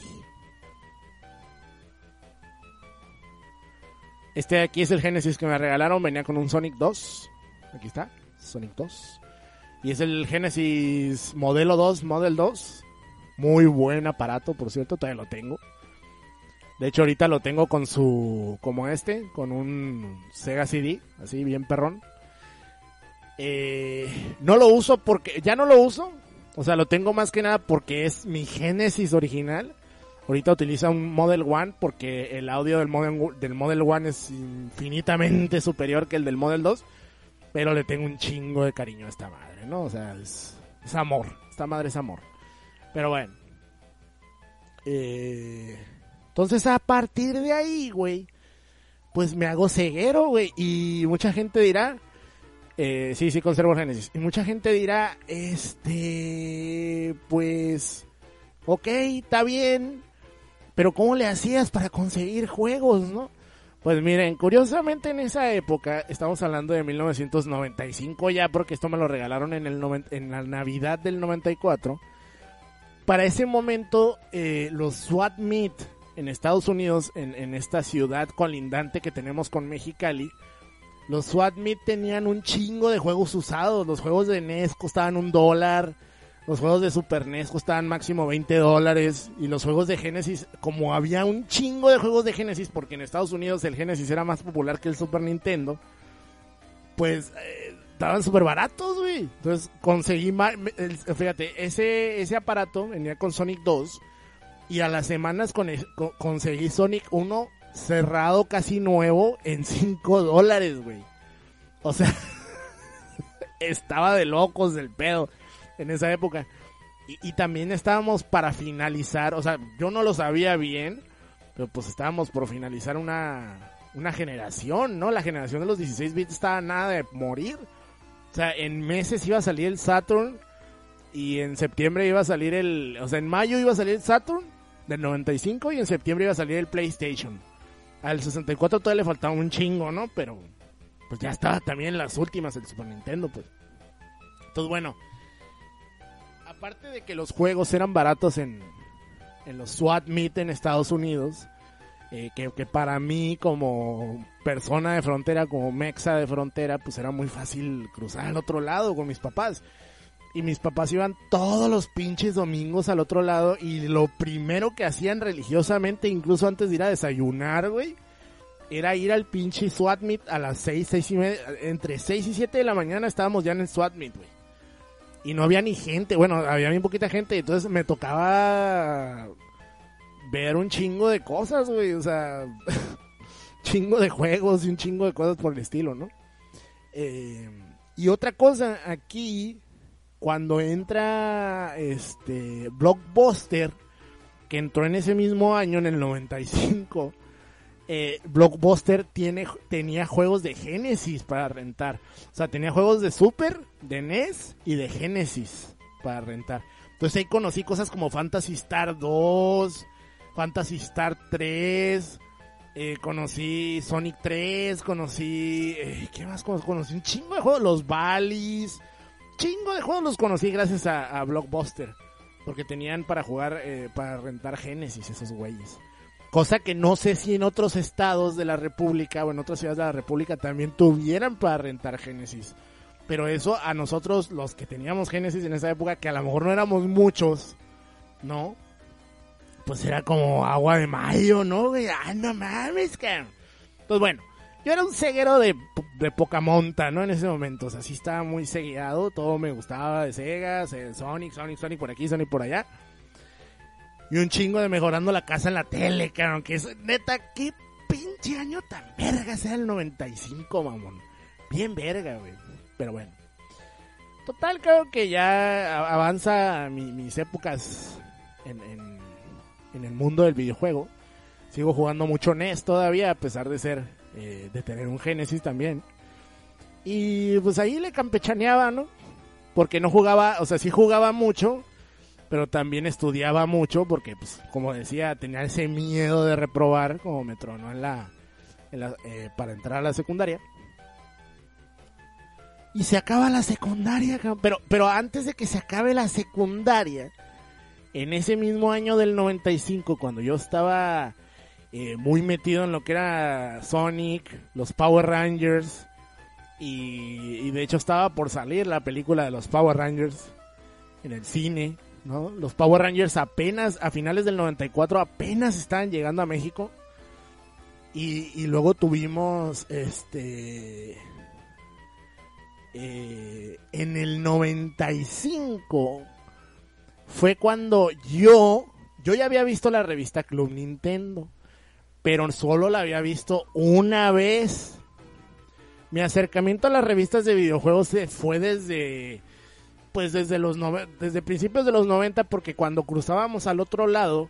Este de aquí es el Genesis que me regalaron. Venía con un Sonic 2. Aquí está. Sonic 2. Y es el Genesis Modelo 2, Model 2. Muy buen aparato, por cierto, todavía lo tengo. De hecho, ahorita lo tengo con su. como este, con un Sega CD, así bien perrón. Eh, no lo uso porque. Ya no lo uso. O sea, lo tengo más que nada porque es mi Genesis original. Ahorita utiliza un Model One porque el audio del Model, del Model One es infinitamente superior que el del Model 2. Pero le tengo un chingo de cariño a esta madre, ¿no? O sea, es, es amor. Esta madre es amor. Pero bueno. Eh, entonces a partir de ahí, güey, pues me hago ceguero, güey. Y mucha gente dirá, eh, sí, sí, conservo Genesis. Y mucha gente dirá, este, pues, ok, está bien. Pero ¿cómo le hacías para conseguir juegos, no? Pues miren, curiosamente en esa época, estamos hablando de 1995 ya, porque esto me lo regalaron en, el en la Navidad del 94. Para ese momento, eh, los SWAT Meet en Estados Unidos, en, en, esta ciudad colindante que tenemos con Mexicali, los SWAT Meet tenían un chingo de juegos usados. Los juegos de NES costaban un dólar. Los juegos de Super NES costaban máximo 20 dólares. Y los juegos de Genesis, como había un chingo de juegos de Genesis, porque en Estados Unidos el Genesis era más popular que el Super Nintendo, pues eh, estaban súper baratos, güey. Entonces conseguí, fíjate, ese, ese aparato venía con Sonic 2. Y a las semanas con, conseguí Sonic 1 cerrado casi nuevo en 5 dólares, güey. O sea, (laughs) estaba de locos del pedo en esa época. Y, también estábamos para finalizar, o sea, yo no lo sabía bien, pero pues estábamos por finalizar una, una generación, ¿no? La generación de los 16 bits estaba nada de morir. O sea, en meses iba a salir el Saturn y en septiembre iba a salir el, o sea, en mayo iba a salir el Saturn del 95 y en septiembre iba a salir el PlayStation. Al 64 todavía le faltaba un chingo, ¿no? Pero pues ya estaba también las últimas el Super Nintendo, pues. Entonces, bueno, aparte de que los juegos eran baratos en, en los SWAT Meet en Estados Unidos, eh, que, que, para mí como persona de frontera, como mexa de frontera, pues era muy fácil cruzar al otro lado con mis papás. Y mis papás iban todos los pinches domingos al otro lado y lo primero que hacían religiosamente, incluso antes de ir a desayunar, güey, era ir al pinche SWAT Meet a las seis, seis y media, entre 6 y 7 de la mañana estábamos ya en el SWAT Meet, güey. Y no había ni gente, bueno, había bien poquita gente, entonces me tocaba ver un chingo de cosas, güey, o sea, (laughs) chingo de juegos y un chingo de cosas por el estilo, ¿no? Eh, y otra cosa, aquí cuando entra este Blockbuster, que entró en ese mismo año, en el 95, eh, Blockbuster tiene, tenía juegos de Genesis para rentar. O sea, tenía juegos de Super, de NES y de Genesis para rentar. Entonces ahí conocí cosas como Fantasy Star 2, Fantasy Star 3, eh, conocí Sonic 3, conocí... Eh, ¿Qué más? Conocí un chingo de juegos, los Valleys chingo de juegos los conocí gracias a, Blockbuster. Porque tenían para jugar, eh, para rentar Genesis esos güeyes. Cosa que no sé si en otros estados de la República o en otras ciudades de la República también tuvieran para rentar Genesis. Pero eso a nosotros, los que teníamos Genesis en esa época, que a lo mejor no éramos muchos, ¿no? Pues era como agua de mayo, ¿no? Ah, no mames, cabrón. Pues bueno, yo era un ceguero de, de poca monta, ¿no? En ese momento, o sea, sí estaba muy seguido, todo me gustaba de Sega, Sonic, Sonic, Sonic por aquí, Sonic por allá. Y un chingo de mejorando la casa en la tele, cabrón, que es neta, qué pinche año tan verga sea el 95, mamón. Bien verga, güey. Pero bueno. Total, creo que ya avanza mis épocas en, en, el mundo del videojuego. Sigo jugando mucho NES todavía, a pesar de ser eh, de tener un Genesis también. Y pues ahí le campechaneaba, ¿no? Porque no jugaba, o sea, sí jugaba mucho, pero también estudiaba mucho porque, pues, como decía, tenía ese miedo de reprobar, como me tronó en la, eh, para entrar a la secundaria. Y se acaba la secundaria, pero, pero antes de que se acabe la secundaria, en ese mismo año del 95, cuando yo estaba eh, muy metido en lo que era Sonic, los Power Rangers Y, y de hecho estaba por salir la película de los Power Rangers en el cine, ¿no? Los Power Rangers apenas, a finales del 94, apenas estaban llegando a México. Y, luego tuvimos, este... eh, en el 95 fue cuando yo, yo ya había visto la revista Club Nintendo, pero solo la había visto una vez. Mi acercamiento a las revistas de videojuegos fue desde pues desde los desde principios de los 90 porque cuando cruzábamos al otro lado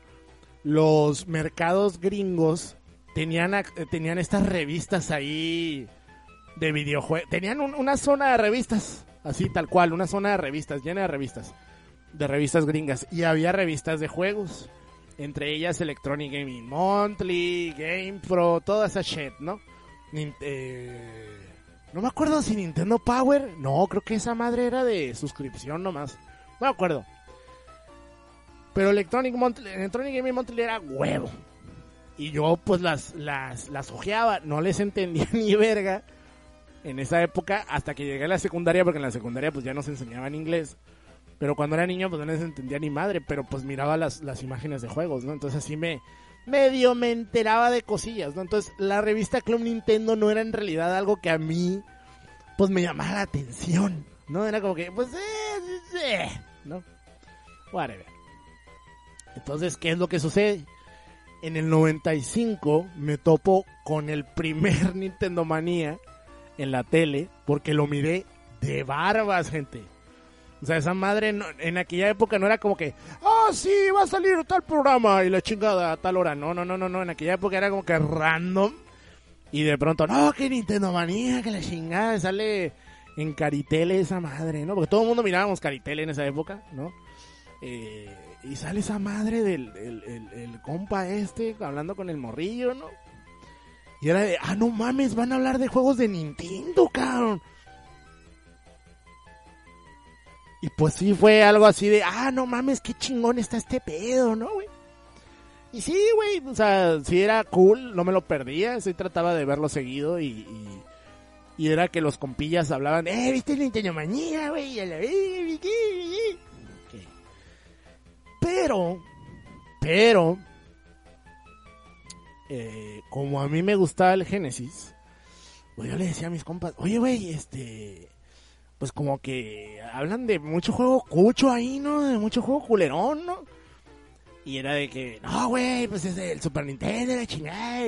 los mercados gringos tenían eh, tenían estas revistas ahí de videojuegos tenían un- una zona de revistas así tal cual una zona de revistas llena de revistas de revistas gringas y había revistas de juegos entre ellas Electronic Gaming Monthly Game Pro toda esa shit no eh, no me acuerdo si Nintendo Power. No, creo que esa madre era de suscripción nomás. No me acuerdo. Pero Electronic, Monthly, Electronic Gaming Monthly era huevo. Y yo pues las, las, las ojeaba. No les entendía (laughs) ni verga en esa época hasta que llegué a la secundaria. Porque en la secundaria pues ya nos enseñaban inglés. Pero cuando era niño pues no les entendía ni madre. Pero pues miraba las, las imágenes de juegos, ¿no? Entonces así me... Medio me enteraba de cosillas, ¿no? Entonces la revista Club Nintendo no era en realidad algo que a mí pues me llamaba la atención, ¿no? Era como que, pues, eh, ¿no? Whatever. Entonces, ¿qué es lo que sucede? En el 95 me topo con el primer (laughs) Nintendo Manía en la tele porque lo miré de barbas, gente. O sea, esa madre no- en aquella época no era como que, ah, sí, va a salir tal programa y la chingada a tal hora. No, no, no, no, no. En aquella época era como que random. Y de pronto, no, que Nintendo Manía, que la chingada sale en Caritele esa madre, ¿no? Porque todo el mundo mirábamos Caritele en esa época, ¿no? Eh, y sale esa madre del el, el- el compa este hablando con el morrillo, ¿no? Y era de, ah, no mames, van a hablar de juegos de Nintendo, cabrón. Y pues sí fue algo así de, ah, no mames, qué chingón está este pedo, ¿no, güey? Y sí, güey, o sea, sí era cool, no me lo perdía, sí trataba de verlo seguido y, y, era que los compillas hablaban, eh, viste Nintendo Manía, güey, a. Pero, pero, eh, como a mí me gustaba el Genesis, pues yo le decía a mis compas, oye, güey, este, pues como que hablan de mucho juego cucho ahí, ¿no? De mucho juego culerón, ¿no? Y era de que, no, güey, pues es el Super Nintendo, la chingada.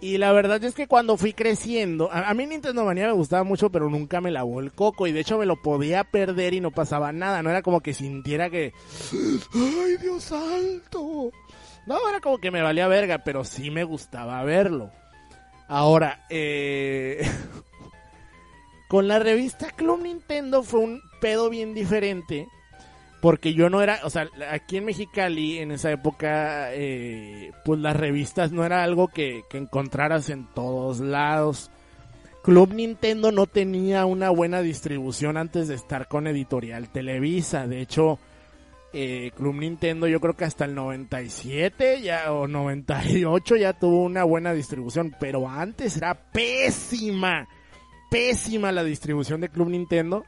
Y la verdad es que cuando fui creciendo, a, mí Nintendo Manía me gustaba mucho, pero nunca me lavó el coco. Y de hecho me lo podía perder y no pasaba nada. No era como que sintiera que, ¡ay, Dios santo! No, era como que me valía verga, pero sí me gustaba verlo. Ahora, eh... (laughs) con la revista Club Nintendo fue un pedo bien diferente. Porque yo no era, o sea, aquí en Mexicali en esa época, eh, pues las revistas no era algo que, que encontraras en todos lados. Club Nintendo no tenía una buena distribución antes de estar con Editorial Televisa. De hecho, eh, Club Nintendo yo creo que hasta el 97 ya, o 98 ya tuvo una buena distribución. Pero antes era pésima, pésima la distribución de Club Nintendo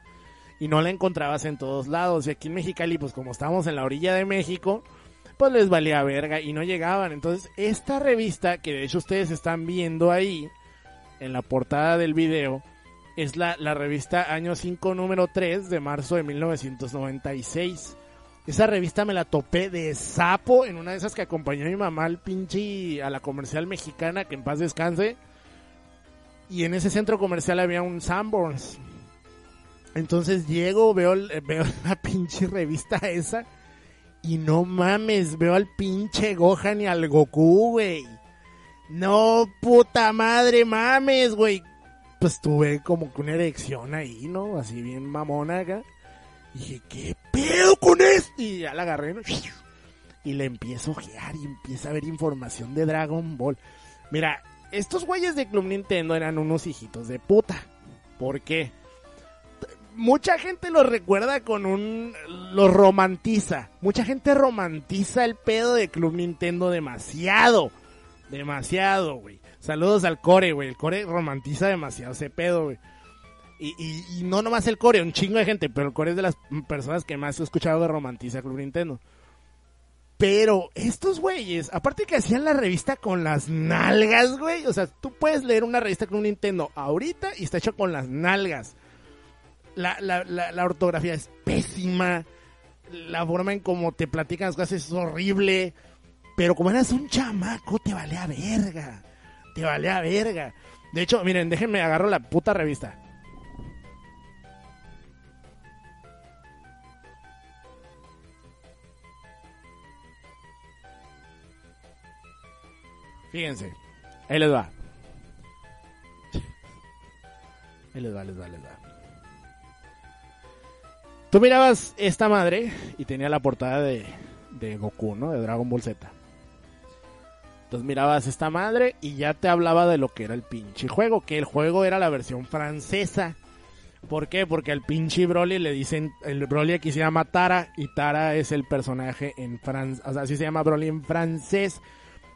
y no la encontrabas en todos lados. Y aquí en Mexicali, pues como estábamos en la orilla de México, pues les valía verga y no llegaban. Entonces, esta revista, que de hecho ustedes están viendo ahí, en la portada del video, es la, la revista Año 5, número 3 de marzo de 1996. Esa revista me la topé de sapo en una de esas que acompañó a mi mamá al pinche a la comercial mexicana, que en paz descanse. Y en ese centro comercial había un Sanborns. Entonces llego, veo, el- veo (laughs) la pinche revista esa. Y no mames, veo al pinche Gohan y al Goku, güey. No, puta madre, mames, güey. Pues tuve como que una erección ahí, ¿no? Así bien mamona acá. Y dije, ¿qué pedo con esto? Y ya la agarré, ¿no? Y le empiezo a ojear y empieza a ver información de Dragon Ball. Mira, estos güeyes de Club Nintendo eran unos hijitos de puta. ¿Por qué? Mucha gente los recuerda con un... los romantiza. Mucha gente romantiza el pedo de Club Nintendo demasiado. Demasiado, güey. Saludos al core, güey. El core romantiza demasiado ese pedo, güey. Y, y, y, no nomás el core, un chingo de gente, pero el core es de las personas que más he escuchado de romantiza Club Nintendo. Pero estos güeyes, aparte que hacían la revista con las nalgas, güey. O sea, tú puedes leer una revista con un Nintendo ahorita y está hecho con las nalgas. La, la, la, ortografía es pésima. La forma en cómo te platican las cosas es horrible. Pero como eras un chamaco, te vale a verga. Te vale a verga. De hecho, miren, déjenme agarro la puta revista. Fíjense. Ahí les va. Ahí les va, les va, les va. Tú mirabas esta madre y tenía la portada de, de Goku, ¿no? De Dragon Ball Z. Entonces mirabas esta madre y ya te hablaba de lo que era el pinche juego, que el juego era la versión francesa. ¿Por qué? Porque al pinche Broly le dicen, el Broly aquí se llama Tara y Tara es el personaje en francés, o sea, así se llama Broly en francés.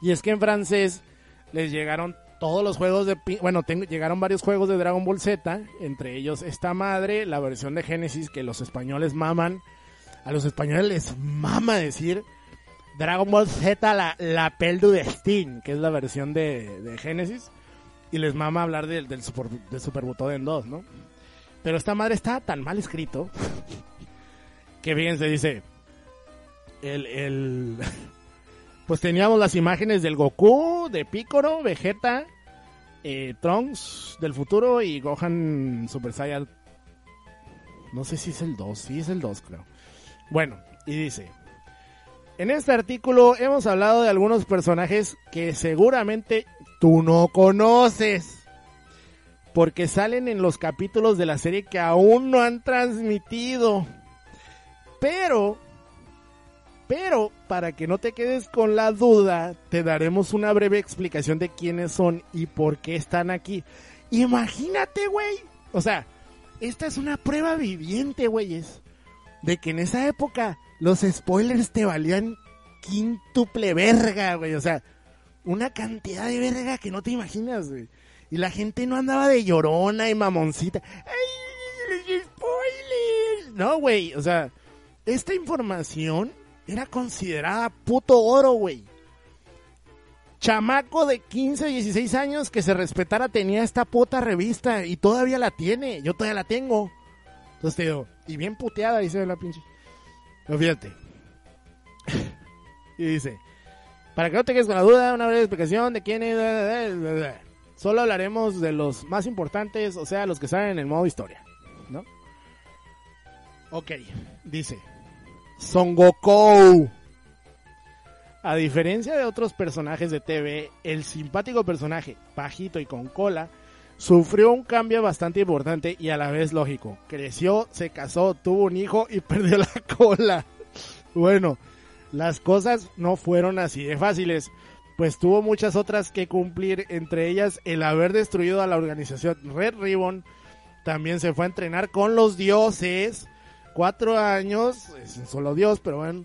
Y es que en francés les llegaron todos los juegos de... Bueno, llegaron varios juegos de Dragon Ball Z, entre ellos esta madre, la versión de Genesis que los españoles maman. A los españoles les mama decir Dragon Ball Z, la, la Pel du Destin, que es la versión de, de Genesis. Y les mama hablar del, del Super, de Super Butoden 2, ¿no? Pero esta madre está tan mal escrito (laughs) que bien se dice... El, el, pues teníamos las imágenes del Goku, de Piccolo, Vegeta, eh, Trunks del futuro y Gohan Super Saiyan. No sé si es el 2, sí es el 2 creo. Bueno, y dice, en este artículo hemos hablado de algunos personajes que seguramente tú no conoces. Porque salen en los capítulos de la serie que aún no han transmitido. Pero pero para que no te quedes con la duda, te daremos una breve explicación de quiénes son y por qué están aquí. Imagínate, güey. O sea, esta es una prueba viviente, güeyes. De que en esa época los spoilers te valían quintuple verga, güey. O sea, una cantidad de verga que no te imaginas, güey. Y la gente no andaba de llorona y mamoncita. ¡Ay, spoilers! No, güey. O sea, esta información era considerada puto oro, güey. Chamaco de 15, 16 años que se respetara tenía esta puta revista y todavía la tiene. Yo todavía la tengo. Entonces te digo, y bien puteada, dice la pinche. Pero fíjate. (laughs) y dice, para que no te quedes con la duda, una breve explicación de quién es. Solo hablaremos de los más importantes, o sea, los que saben en el modo historia, ¿no? Ok, dice, son Goku. A diferencia de otros personajes de TV, el simpático personaje, bajito y con cola, sufrió un cambio bastante importante y a la vez lógico. Creció, se casó, tuvo un hijo y (laughs) perdió la cola. Bueno, las cosas no fueron así de fáciles, pues tuvo muchas otras que cumplir, entre ellas el haber destruido a la organización Red Ribbon. También se fue a entrenar con los dioses cuatro años, es solo Dios, pero bueno,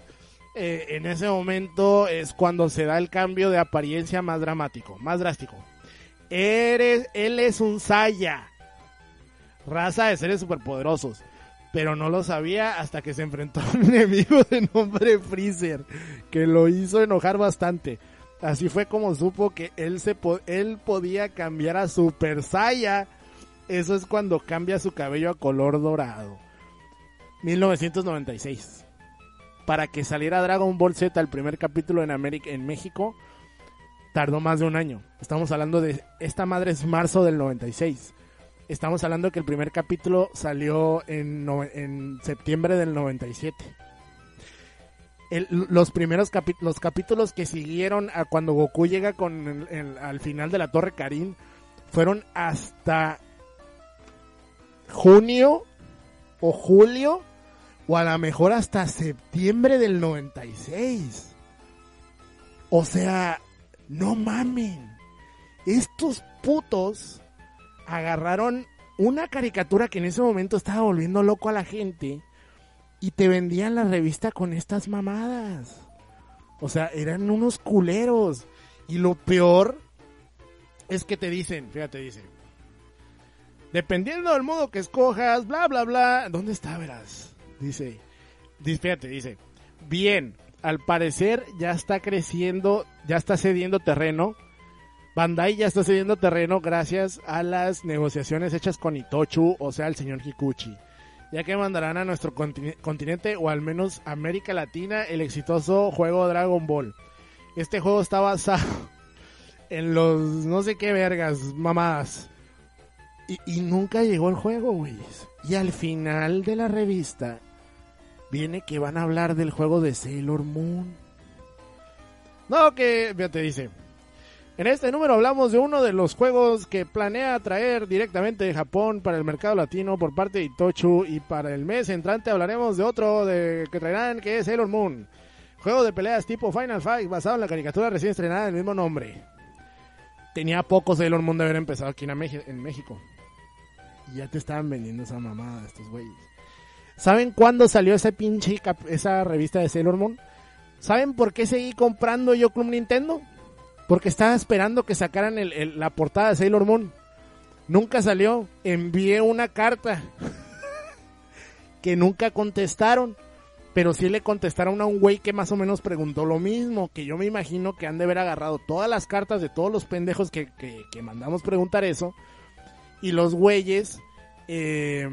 eh, en ese momento es cuando se da el cambio de apariencia más dramático, más drástico. Eres, él es un Saya, raza de seres superpoderosos, pero no lo sabía hasta que se enfrentó a un (laughs) enemigo de nombre Freezer, que lo hizo enojar bastante. Así fue como supo que él, se él podía cambiar a Super Saya. Eso es cuando cambia su cabello a color dorado. 1996. Para que saliera Dragon Ball Z el primer capítulo en América, en México, tardó más de un año. Estamos hablando de esta madre es marzo del 96. Estamos hablando que el primer capítulo salió en, en septiembre del 97. los primeros los capítulos que siguieron a cuando Goku llega con al final de la Torre Karin fueron hasta junio o julio o a lo mejor hasta septiembre del 96. O sea, no mamen. Estos putos agarraron una caricatura que en ese momento estaba volviendo loco a la gente y te vendían la revista con estas mamadas. O sea, eran unos culeros. Y lo peor es que te dicen, fíjate, dice, dependiendo del modo que escojas, bla, bla, bla, ¿dónde está, verás? Dice, fíjate, dice, bien, al parecer ya está creciendo, ya está cediendo terreno. Bandai ya está cediendo terreno gracias a las negociaciones hechas con Itochu, o sea, el señor Kikuchi, ya que mandarán a nuestro continente o al menos América Latina el exitoso juego Dragon Ball. Este juego está basado (laughs) en los no sé qué vergas, mamadas. Y, y nunca llegó el juego, güey. Y al final de la revista viene que van a hablar del juego de Sailor Moon. No, que, te dice. En este número hablamos de uno de los juegos que planea traer directamente de Japón para el mercado latino por parte de Itochu y para el mes entrante hablaremos de otro de que traerán que es Sailor Moon. Juego de peleas tipo Final Fight basado en la caricatura recién estrenada del mismo nombre. Tenía poco Sailor Moon de haber empezado aquí en México. Y ya te estaban vendiendo esa mamada estos güeyes. ¿Saben cuándo salió esa pinche esa revista de Sailor Moon? ¿Saben por qué seguí comprando yo Club Nintendo? Porque estaba esperando que sacaran la portada de Sailor Moon. Nunca salió. Envié una carta (laughs) que nunca contestaron. Pero sí le contestaron a un güey que más o menos preguntó lo mismo. Que yo me imagino que han de haber agarrado todas las cartas de todos los pendejos que, que mandamos preguntar eso. Y los güeyes eh,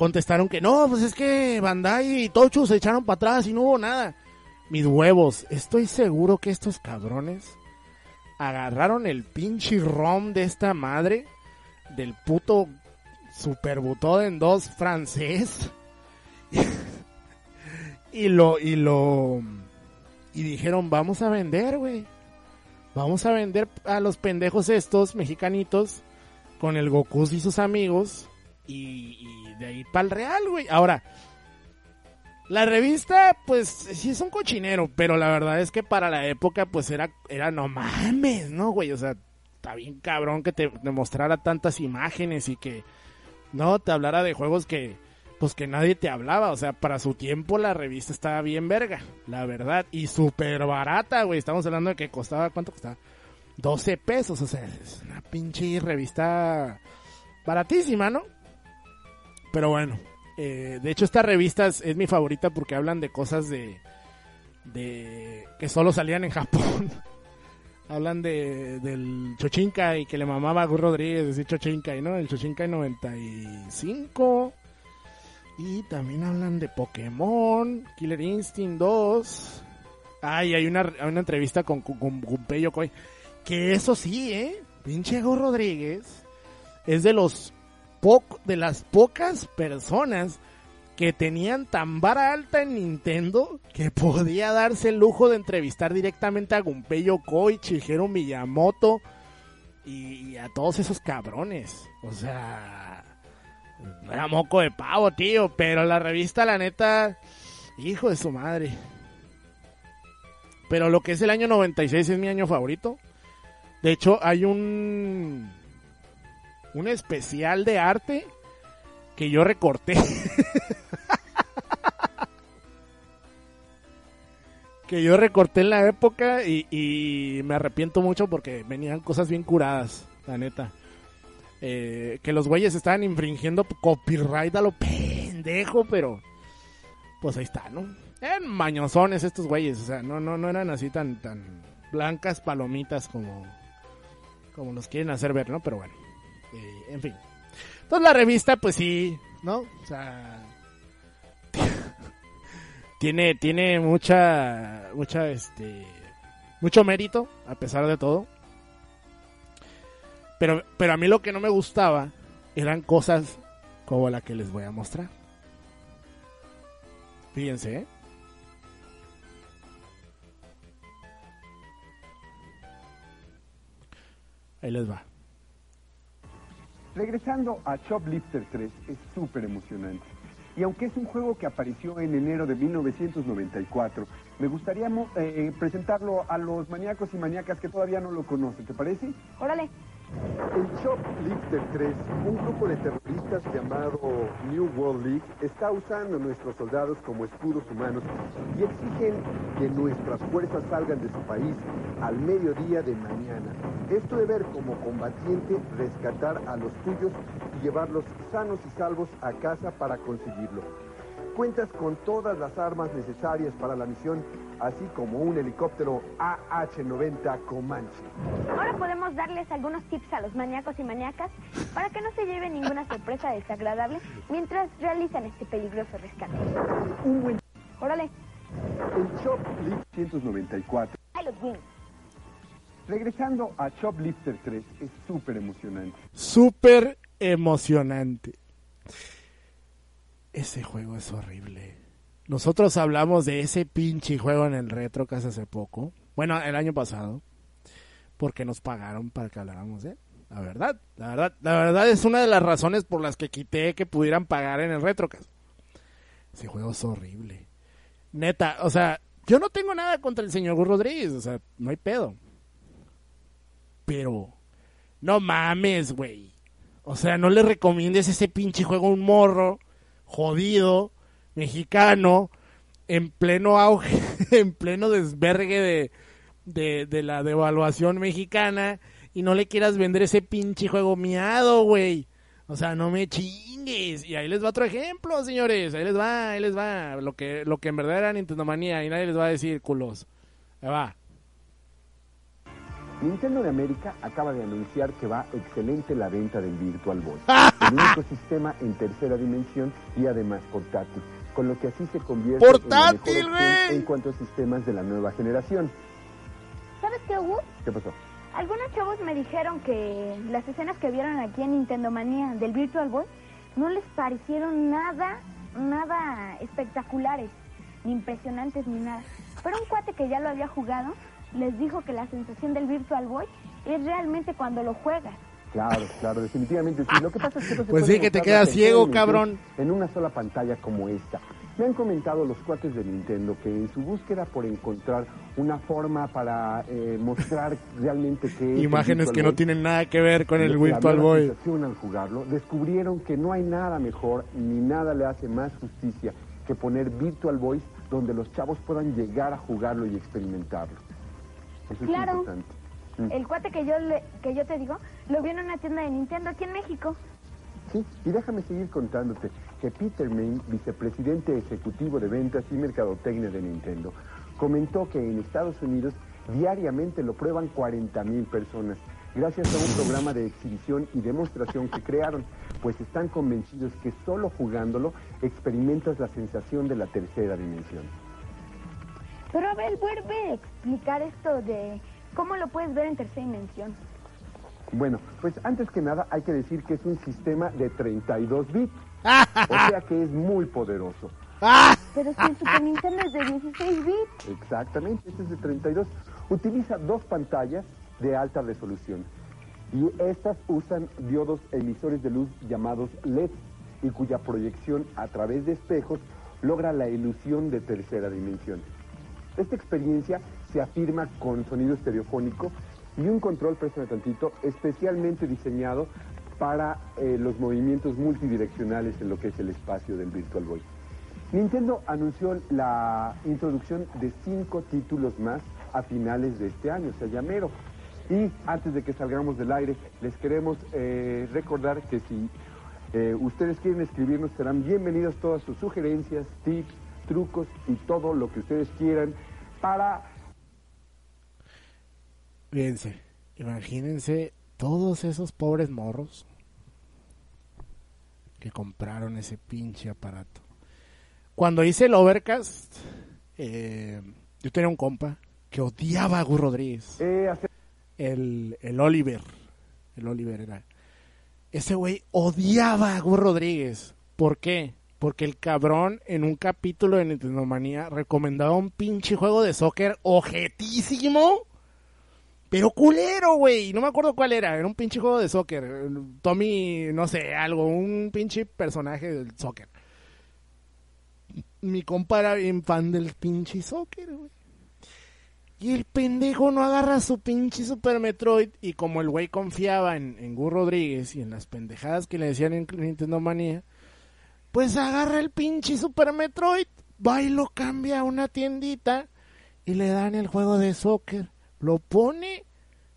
contestaron que no, pues es que Bandai y Tochu se echaron para atrás y no hubo nada. Mis huevos, estoy seguro que estos cabrones agarraron el pinche rom de esta madre del puto Super en dos francés (laughs) y lo y lo y dijeron, "Vamos a vender, güey. Vamos a vender a los pendejos estos mexicanitos con el Goku y sus amigos y de ahí para el real, güey. Ahora, la revista, pues sí es un cochinero, pero la verdad es que para la época, pues era, era no mames, ¿no, güey? O sea, está bien cabrón que te demostrara tantas imágenes y que, no, te hablara de juegos que, pues que nadie te hablaba. O sea, para su tiempo la revista estaba bien verga, la verdad. Y súper barata, güey. Estamos hablando de que costaba, ¿cuánto costaba? 12 pesos, o sea, es una pinche revista baratísima, ¿no? Pero bueno, eh, de hecho esta revista es, mi favorita porque hablan de cosas de, de que solo salían en Japón. (laughs) hablan de, del Chochinka y que le mamaba a Gus Rodríguez decir Chochinka, ¿no? El Chochinka 95. Y también hablan de Pokémon, Killer Instinct 2. Ay, hay una, una entrevista con, con, con Que eso sí, ¿eh? Pinche Gus Rodríguez es de los de las pocas personas que tenían tan vara alta en Nintendo que podía darse el lujo de entrevistar directamente a Gunpei Yokoi, Shigeru Miyamoto y, a todos esos cabrones. O sea, era moco de pavo, tío, pero la revista, la neta, hijo de su madre. Pero lo que es el año 96 es mi año favorito. De hecho, hay un un especial de arte que yo recorté. (laughs) que yo recorté en la época y, me arrepiento mucho porque venían cosas bien curadas, la neta. Eh, que los güeyes estaban infringiendo copyright a lo pendejo, pero pues ahí está, ¿no? Eran mañosones estos güeyes, o sea, no, no, no eran así tan, tan blancas palomitas como, como nos quieren hacer ver, ¿no? Pero bueno. Eh, en fin. Entonces la revista, pues sí, ¿no? O sea, (laughs) tiene, tiene mucha, mucha, este, mucho mérito, a pesar de todo. Pero, pero a mí lo que no me gustaba eran cosas como la que les voy a mostrar. Fíjense, ¿eh? Ahí les va. Regresando a Shoplifter 3 es súper emocionante. Y aunque es un juego que apareció en enero de 1994, me gustaría eh, eh, presentarlo a los maníacos y maníacas que todavía no lo conocen, ¿te parece? Órale. El Shoplifter 3, un grupo de terroristas llamado New World League, está usando a nuestros soldados como escudos humanos y exigen que nuestras fuerzas salgan de su país al mediodía de mañana. Esto de ver como combatiente rescatar a los tuyos y llevarlos sanos y salvos a casa para conseguirlo. Cuentas con todas las armas necesarias para la misión, así como un helicóptero AH-90 Comanche. Ahora podemos darles algunos tips a los maníacos y maníacas para que no se lleven ninguna sorpresa desagradable mientras realizan este peligroso rescate. Un buen... Órale, El Shoplift 194. Pilot Wing. Regresando a Shoplifter 3, es súper emocionante. Súper emocionante. Ese juego es horrible. Nosotros hablamos de ese pinche juego en el retro casi hace poco. Bueno, el año pasado. Porque nos pagaron para que habláramos de él. La verdad, la verdad, la verdad es una de las razones por las que quité que pudieran pagar en el retrocast. Ese juego es horrible. Neta, o sea, yo no tengo nada contra el señor Rodríguez, o sea, no hay pedo. Pero, no mames, güey. O sea, no le recomiendes ese pinche juego a un morro, jodido, mexicano, en pleno auge, (laughs) en pleno desvergue de, de, de la devaluación mexicana, y no le quieras vender ese pinche juego miado, güey. O sea, no me chingues. Y ahí les va otro ejemplo, señores. Ahí les va, ahí les va. Lo que, lo que en verdad era Nintendo Manía y nadie les va a decir culos. Ahí va. Nintendo de América acaba de anunciar que va excelente la venta del Virtual Boy, (laughs) el único sistema en tercera dimensión y además portátil, con lo que así se convierte ¡Portátil, en la mejor en cuanto a sistemas de la nueva generación. ¿Sabes qué, Hugo? ¿Qué pasó? Algunos chavos me dijeron que las escenas que vieron aquí en Nintendo Manía del Virtual Boy no les parecieron nada, nada espectaculares, ni impresionantes, ni nada. Pero un cuate que ya lo había jugado les dijo que la sensación del Virtual Boy es realmente cuando lo juegas. Claro, claro, definitivamente sí. Lo que pasa es que no se Pues sí, que te quedas ciego, cabrón. En una sola pantalla como esta. Me han comentado los cuates de Nintendo que en su búsqueda por encontrar una forma para eh, mostrar realmente que es el Imágenes Virtual que no tienen nada que ver con el Virtual Boy. sensación al jugarlo, descubrieron que no hay nada mejor ni nada le hace más justicia que poner Virtual Boys donde los chavos puedan llegar a jugarlo y experimentarlo. Es Claro. importante. Mm. El cuate que yo, le- que yo te digo lo vi en una tienda de Nintendo aquí en México. Sí, y déjame seguir contándote que Peter Main, vicepresidente ejecutivo de ventas y mercadotecnia de Nintendo, comentó que en Estados Unidos diariamente lo prueban 40 mil personas, gracias a un programa de exhibición y demostración que crearon, pues están convencidos que solo jugándolo experimentas la sensación de la tercera dimensión. Pero a ver, vuelve a explicar esto de cómo lo puedes ver en tercera dimensión. Bueno, pues antes que nada hay que decir que es un sistema de 32 bits, (laughs) o sea que es muy poderoso. ¡Ah! (laughs) Pero si el Super Nintendo es de 16 bits. Exactamente, este es de 32. Utiliza dos pantallas de alta resolución y estas usan diodos emisores de luz llamados LED y cuya proyección a través de espejos logra la ilusión de tercera dimensión. Esta experiencia se afirma con sonido estereofónico y un control, préstame tantito, especialmente diseñado para eh, los movimientos multidireccionales en lo que es el espacio del Virtual Boy. Nintendo anunció la introducción de cinco títulos más a finales de este año, o sea, ya mero. Y antes de que salgamos del aire, les queremos eh, recordar que si eh, ustedes quieren escribirnos, serán bienvenidas todas sus sugerencias, tips, trucos y todo lo que ustedes quieran para Fíjense, imagínense todos esos pobres morros que compraron ese pinche aparato. Cuando hice el Overcast, eh, yo tenía un compa que odiaba a Gus Rodríguez. eh, El, el Oliver. El Oliver era. Ese güey odiaba a Gus Rodríguez. ¿Por qué? Porque el cabrón en un capítulo de Nintendo Manía recomendaba un pinche juego de soccer objetísimo. Pero culero, güey. No me acuerdo cuál era. Era un pinche juego de soccer. Tommy, no sé, algo. Un pinche personaje del soccer. Mi compa era bien fan del pinche soccer, güey. Y el pendejo no agarra su pinche Super Metroid. Y como el güey confiaba en, en Gus Rodríguez y en las pendejadas que le decían en Nintendo Manía, pues agarra el pinche Super Metroid, va y lo cambia a una tiendita y le dan el juego de soccer. Lo pone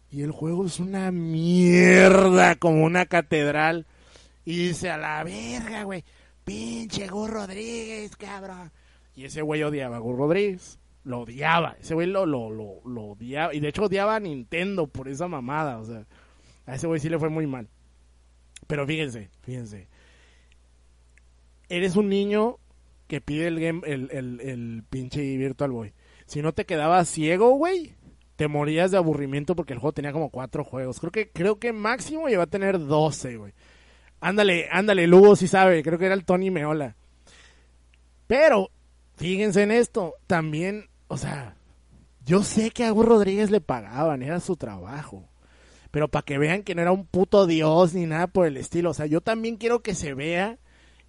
y el juego es una mierda como una catedral. Y dice a la verga, güey, pinche Gus Rodríguez, cabrón. Y ese güey odiaba a Gus Rodríguez lo odiaba. Ese güey lo, lo, lo, lo, odiaba. Y de hecho odiaba a Nintendo por esa mamada. O sea, a ese güey sí le fue muy mal. Pero fíjense, fíjense. Eres un niño que pide el, game, el, el, el pinche Virtual Boy. Si no te quedabas ciego, güey, te morías de aburrimiento porque el juego tenía como cuatro juegos. Creo que, creo que máximo iba a tener doce, güey. Ándale, ándale, Lugo sí sabe. Creo que era el Tony Meola. Pero, fíjense en esto. También o sea, yo sé que a Gus Rodríguez le pagaban, era su trabajo. Pero para que vean que no era un puto dios ni nada por el estilo. O sea, yo también quiero que se vea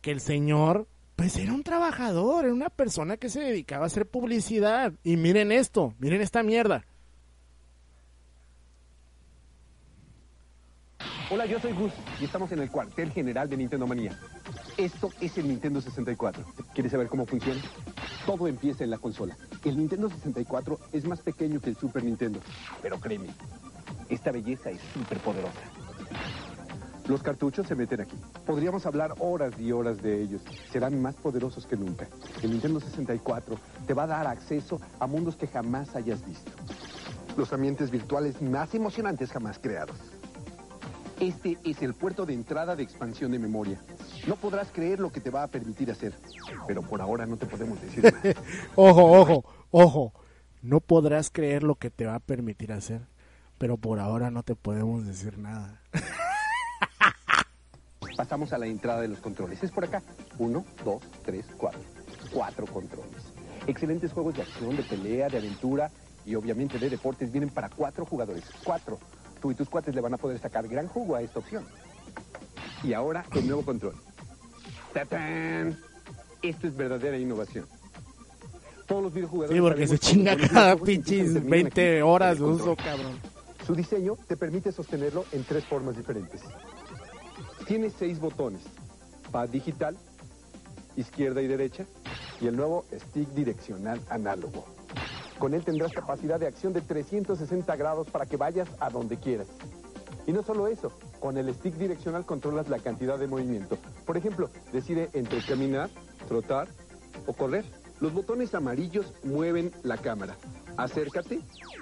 que el señor, pues era un trabajador, era una persona que se dedicaba a hacer publicidad. Y miren esto, miren esta mierda. Hola, yo soy Gus y estamos en el cuartel general de Nintendo Manía. Esto es el Nintendo 64. ¿Quieres saber cómo funciona? Todo empieza en la consola. El Nintendo 64 es más pequeño que el Super Nintendo, pero créeme, esta belleza es súper poderosa. Los cartuchos se meten aquí. Podríamos hablar horas y horas de ellos. Serán más poderosos que nunca. El Nintendo 64 te va a dar acceso a mundos que jamás hayas visto. Los ambientes virtuales más emocionantes jamás creados. Este es el puerto de entrada de expansión de memoria. No podrás creer lo que te va a permitir hacer, pero por ahora no te podemos decir nada. (laughs) ojo, ojo, ojo. No podrás creer lo que te va a permitir hacer, pero por ahora no te podemos decir nada. (laughs) Pasamos a la entrada de los controles. Es por acá. Uno, dos, tres, cuatro. Cuatro controles. Excelentes juegos de acción, de pelea, de aventura y obviamente de deportes vienen para cuatro jugadores. Cuatro tú y tus cuates le van a poder sacar gran jugo a esta opción. Y ahora el nuevo control. ¡Tatán! Esto es verdadera innovación. Todos los videojugadores. Sí, porque se chinga cada pinches 20 horas de uso, cabrón. Su diseño te permite sostenerlo en tres formas diferentes. Tiene seis botones: pad digital, izquierda y derecha, y el nuevo stick direccional análogo. Con él tendrás capacidad de acción de 360 grados para que vayas a donde quieras. Y no solo eso, con el stick direccional controlas la cantidad de movimiento. Por ejemplo, decide entre caminar, trotar o correr. Los botones amarillos mueven la cámara. Acércate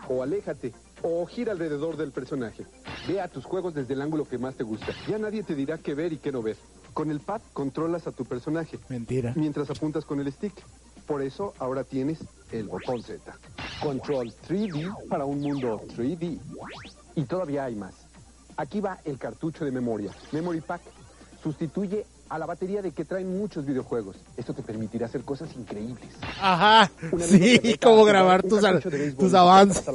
o aléjate o gira alrededor del personaje. Ve a tus juegos desde el ángulo que más te gusta. Ya nadie te dirá qué ver y qué no ver. Con el pad controlas a tu personaje. Mentira. Mientras apuntas con el stick. Por eso ahora tienes el botón Z. Control 3D para un mundo 3D. Y todavía hay más. Aquí va el cartucho de memoria, Memory Pack. Sustituye a la batería de que traen muchos videojuegos. Esto te permitirá hacer cosas increíbles. Ajá, sí, (laughs) como grabar tus, tus avances. (laughs)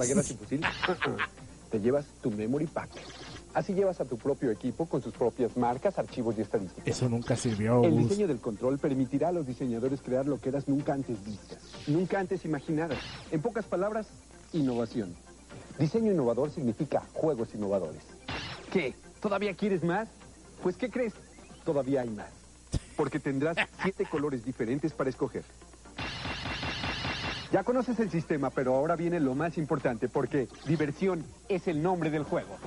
Te llevas tu Memory Pack Así llevas a tu propio equipo con sus propias marcas, archivos y estadísticas. Eso nunca sirvió. El diseño del control permitirá a los diseñadores crear lo que eras nunca antes vistas, nunca antes imaginadas. En pocas palabras, innovación. Diseño innovador significa juegos innovadores. ¿Qué? ¿Todavía quieres más? Pues ¿qué crees? Todavía hay más. Porque tendrás (laughs) siete colores diferentes para escoger. Ya conoces el sistema, pero ahora viene lo más importante, porque diversión es el nombre del juego.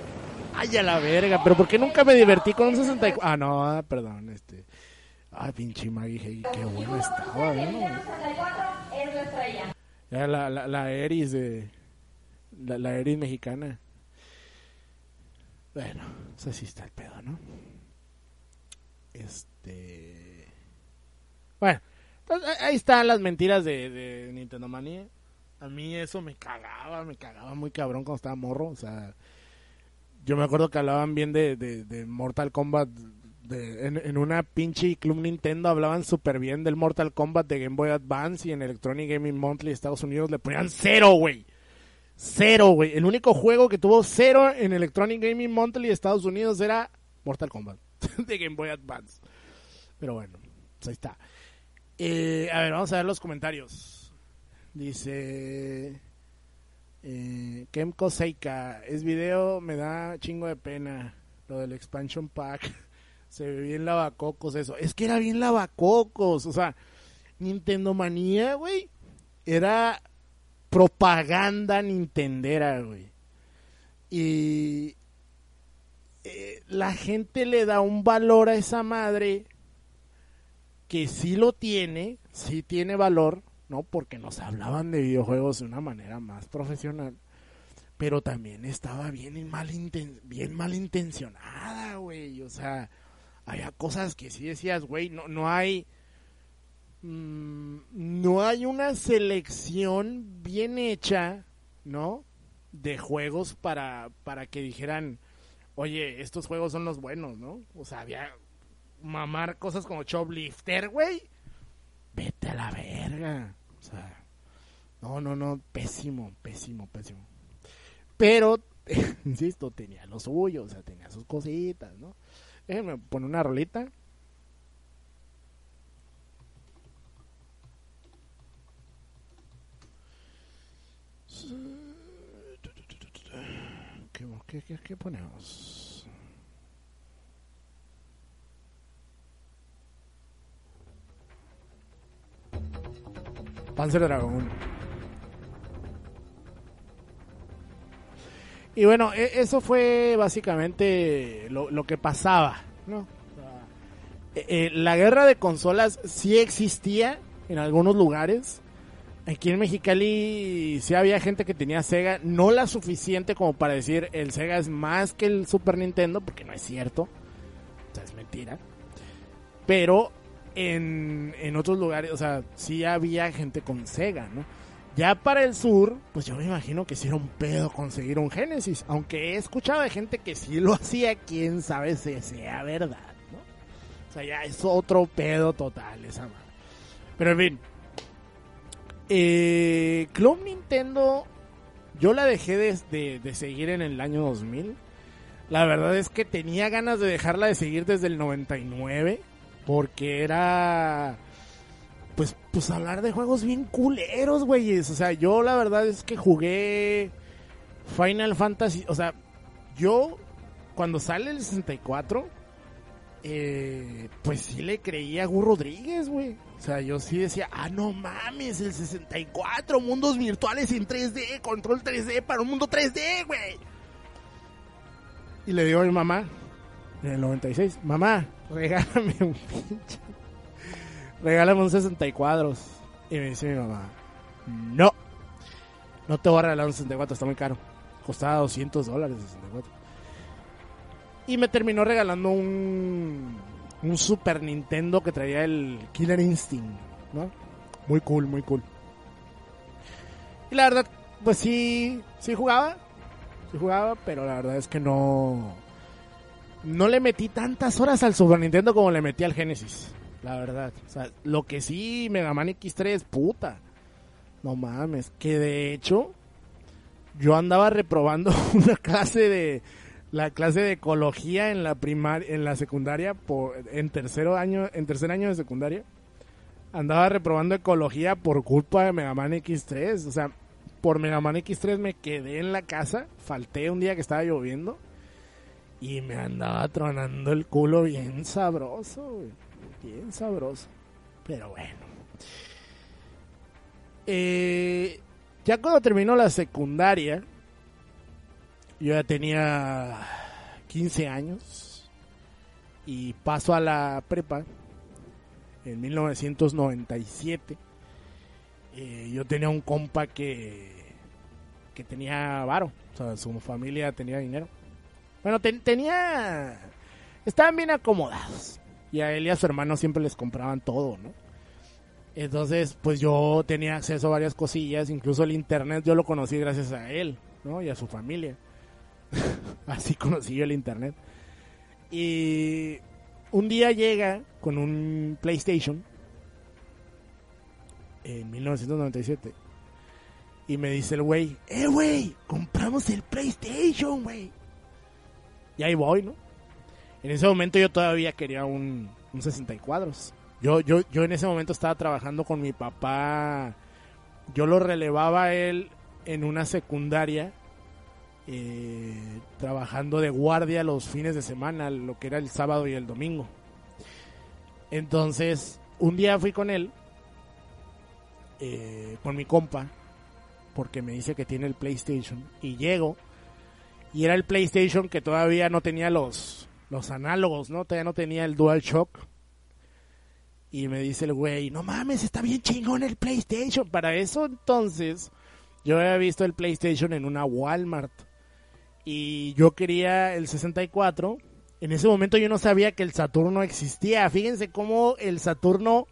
Ay, a la verga, pero ¿por qué nunca me divertí con un 64? Ah, no, ah, perdón, este. Ay, pinche Maggie, qué bueno estaba, ¿no? Ya la, la, la Eris de. La, la Eris mexicana. Bueno, pues así está el pedo, ¿no? Este. Bueno, ahí están las mentiras de, Nintendo Manía. A mí eso me cagaba, me cagaba muy cabrón cuando estaba morro. O sea, yo me acuerdo que hablaban bien de, de, Mortal Kombat. De, en, una pinche Club Nintendo hablaban súper bien del Mortal Kombat de Game Boy Advance y en Electronic Gaming Monthly Estados Unidos le ponían cero, güey. Cero, güey. El único juego que tuvo cero en Electronic Gaming Monthly Estados Unidos era Mortal Kombat (laughs) de Game Boy Advance. Pero bueno, pues ahí está. Eh, a ver, vamos a ver los comentarios. Dice... Eh, Kemco Seika, es video, me da chingo de pena. Lo del expansion pack. (laughs) Se ve bien lavacocos eso. Es que era bien lavacocos. O sea, Nintendo Manía, güey. Era propaganda nintendera, güey. Y eh, la gente le da un valor a esa madre que sí lo tiene, sí tiene valor, ¿no? Porque nos hablaban de videojuegos de una manera más profesional. Pero también estaba bien, mal bien malintencionada, güey. O sea, había cosas que sí decías, güey, no, no hay... Mm, no hay una selección bien hecha, ¿no? De juegos para, para que dijeran, oye, estos juegos son los buenos, ¿no? O sea, había mamar cosas como Choplifter, güey. Vete a la verga. O sea, no, no, no, pésimo, pésimo, pésimo. Pero, (laughs) insisto, tenía lo suyo, o sea, tenía sus cositas, ¿no? Déjenme poner una rolita. ¿Qué, qué, ponemos? Panzer Dragon. Y bueno, e, eso fue básicamente lo, que pasaba. Eh, eh, la guerra de consolas sí existía en algunos lugares. Aquí en Mexicali sí había gente que tenía Sega, no la suficiente como para decir el Sega es más que el Super Nintendo, porque no es cierto. O sea, es mentira. Pero en, en otros lugares, o sea, sí había gente con Sega, ¿no? Ya para el sur, pues yo me imagino que sí era un pedo conseguir un Genesis. Aunque he escuchado de gente que sí lo hacía, quién sabe si sea verdad, ¿no? O sea, ya es otro pedo total esa madre. Pero en fin. Eh, Nintendo, yo la dejé de, de seguir en el año 2000. La verdad es que tenía ganas de dejarla de seguir desde el 99. Porque era pues, pues hablar de juegos bien culeros, güeyes. O sea, yo la verdad es que jugué Final Fantasy. O sea, yo cuando sale el 64, eh, pues sí le creía a Gus Rodríguez, güey. O sea, yo sí decía, ah, no mames, el 64, mundos virtuales en 3D, control 3D para un mundo 3D, güey. Y le digo a mi mamá, en el 96, mamá, regálame un pinche regálame un 64. Y me dice mi mamá, no, no te voy a regalar un 64, está muy caro. Costaba 200 dólares el 64. Y me terminó regalando un, un Super Nintendo que traía el Killer Instinct, ¿no? Muy cool, muy cool. Y la verdad, pues sí, sí jugaba. Sí jugaba, pero la verdad es que no... No le metí tantas horas al Super Nintendo como le metí al Genesis la verdad. O sea, lo que sí, Mega Man X3, puta. No mames, que de hecho yo andaba reprobando (laughs) una clase de la clase de ecología en la primaria en la secundaria por en tercero año en tercer año de secundaria. Andaba reprobando ecología por culpa de Mega Man X3, o sea, por Mega Man X3 me quedé en la casa, falté un día que estaba lloviendo y me andaba tronando el culo bien sabroso, bien sabroso. Pero bueno. Eh, ya cuando terminó la secundaria, yo ya tenía 15 años y paso a la prepa en 1997. Eh, yo tenía un compa que, que tenía varo, o sea, su familia tenía dinero. Bueno, tenía... Estaban bien acomodados. Y a él y a su hermano siempre les compraban todo, ¿no? Entonces, pues yo tenía acceso a varias cosillas, incluso el internet yo lo conocí gracias a él, ¿no? Y a su familia. (laughs) Así conocí yo el internet. Y un día llega con un PlayStation en 1997 y me dice el güey, eh, güey, compramos el PlayStation, güey. Y ahí voy, ¿no? En ese momento yo todavía quería un, un 64. Yo, yo, yo en ese momento estaba trabajando con mi papá. Yo lo relevaba a él en una secundaria eh, trabajando de guardia los fines de semana, lo que era el sábado y el domingo. Entonces, un día fui con él, eh, con mi compa, porque me dice que tiene el PlayStation, y llego, y era el PlayStation que todavía no tenía los, los análogos, ¿no? Todavía no tenía el DualShock. Y me dice el güey, no mames, está bien chingón el PlayStation. Para eso entonces, yo había visto el PlayStation en una Walmart. Y yo quería el 64. En ese momento yo no sabía que el Saturno existía. Fíjense cómo el Saturno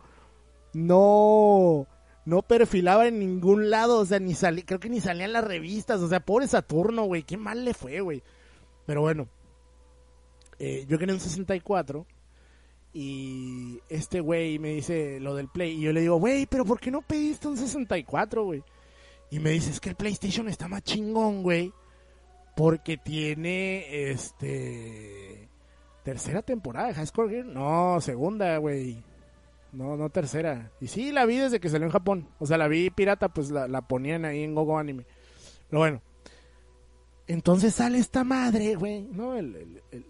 no no perfilaba en ningún lado, o sea, ni salía, creo que ni salían las revistas, o sea, pobre Saturno, güey, qué mal le fue, güey. Pero bueno, eh, yo quería un 64 y este güey me dice lo del Play y yo le digo, güey, pero ¿por qué no pediste un 64, güey? Y me dice, es que el PlayStation está más chingón, güey, porque tiene, este, tercera temporada de High Score Gear. No, segunda, güey. No, no tercera. Y sí, la vi desde que salió en Japón. O sea, la vi pirata, pues la, ponían ahí en Gogo Anime. Pero bueno. Entonces sale esta madre, güey, ¿no?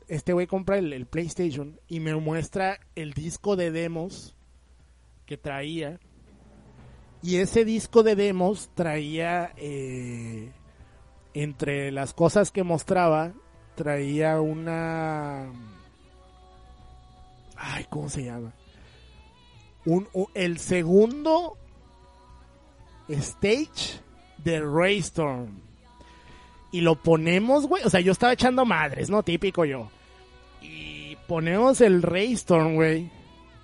este güey compra el, PlayStation y me muestra el disco de demos que traía. Y ese disco de demos traía, eh, entre las cosas que mostraba, traía una... Ay, ¿cómo se llama? el segundo stage de Raystorm. Y lo ponemos, güey. O sea, yo estaba echando madres, ¿no? Típico yo. Y ponemos el Raystorm, güey.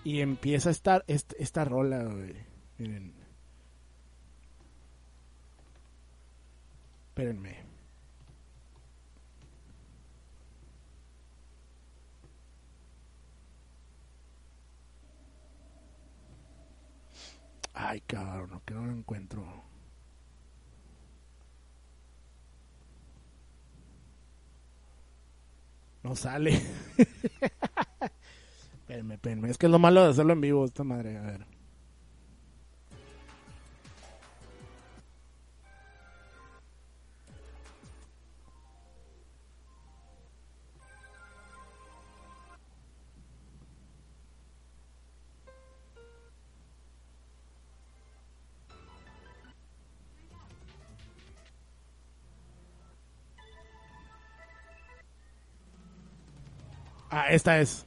Y empieza a estar esta, esta rola, güey. Miren. Espérenme. Ay, cabrón, que no lo encuentro. No sale. (laughs) espérenme, espérenme. Es que es lo malo de hacerlo en vivo, esta madre. A ver. Ah, esta es.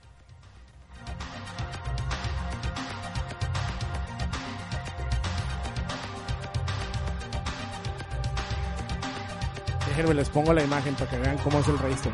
Déjenme les pongo la imagen para que vean cómo es el registro.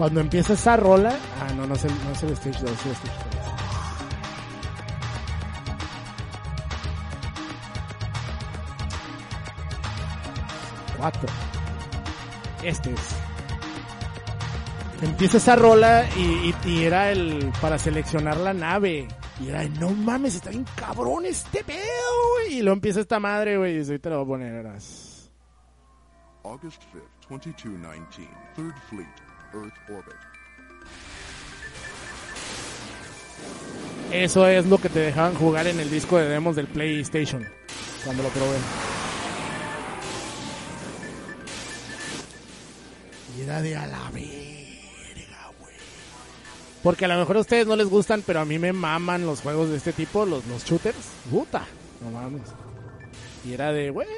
Cuando empieza esa rola. Ah, no, no es el, no es el stage 2, es el stage 3. Cuatro. Este es. Empieza esa rola y, y, era el para seleccionar la nave. Y era, no mames, está bien cabrón este pedo, güey. Y luego empieza esta madre, güey. Y ahorita lo voy a poner, eras. August 5th, 2219, Third Fleet, eso es lo que te dejaban jugar en el disco de demos del PlayStation cuando lo probé. Y era de a la verga, güey. Porque a lo mejor a ustedes no les gustan, pero a mí me maman los juegos de este tipo, los, los shooters. Puta, no mames. Y era de, güey,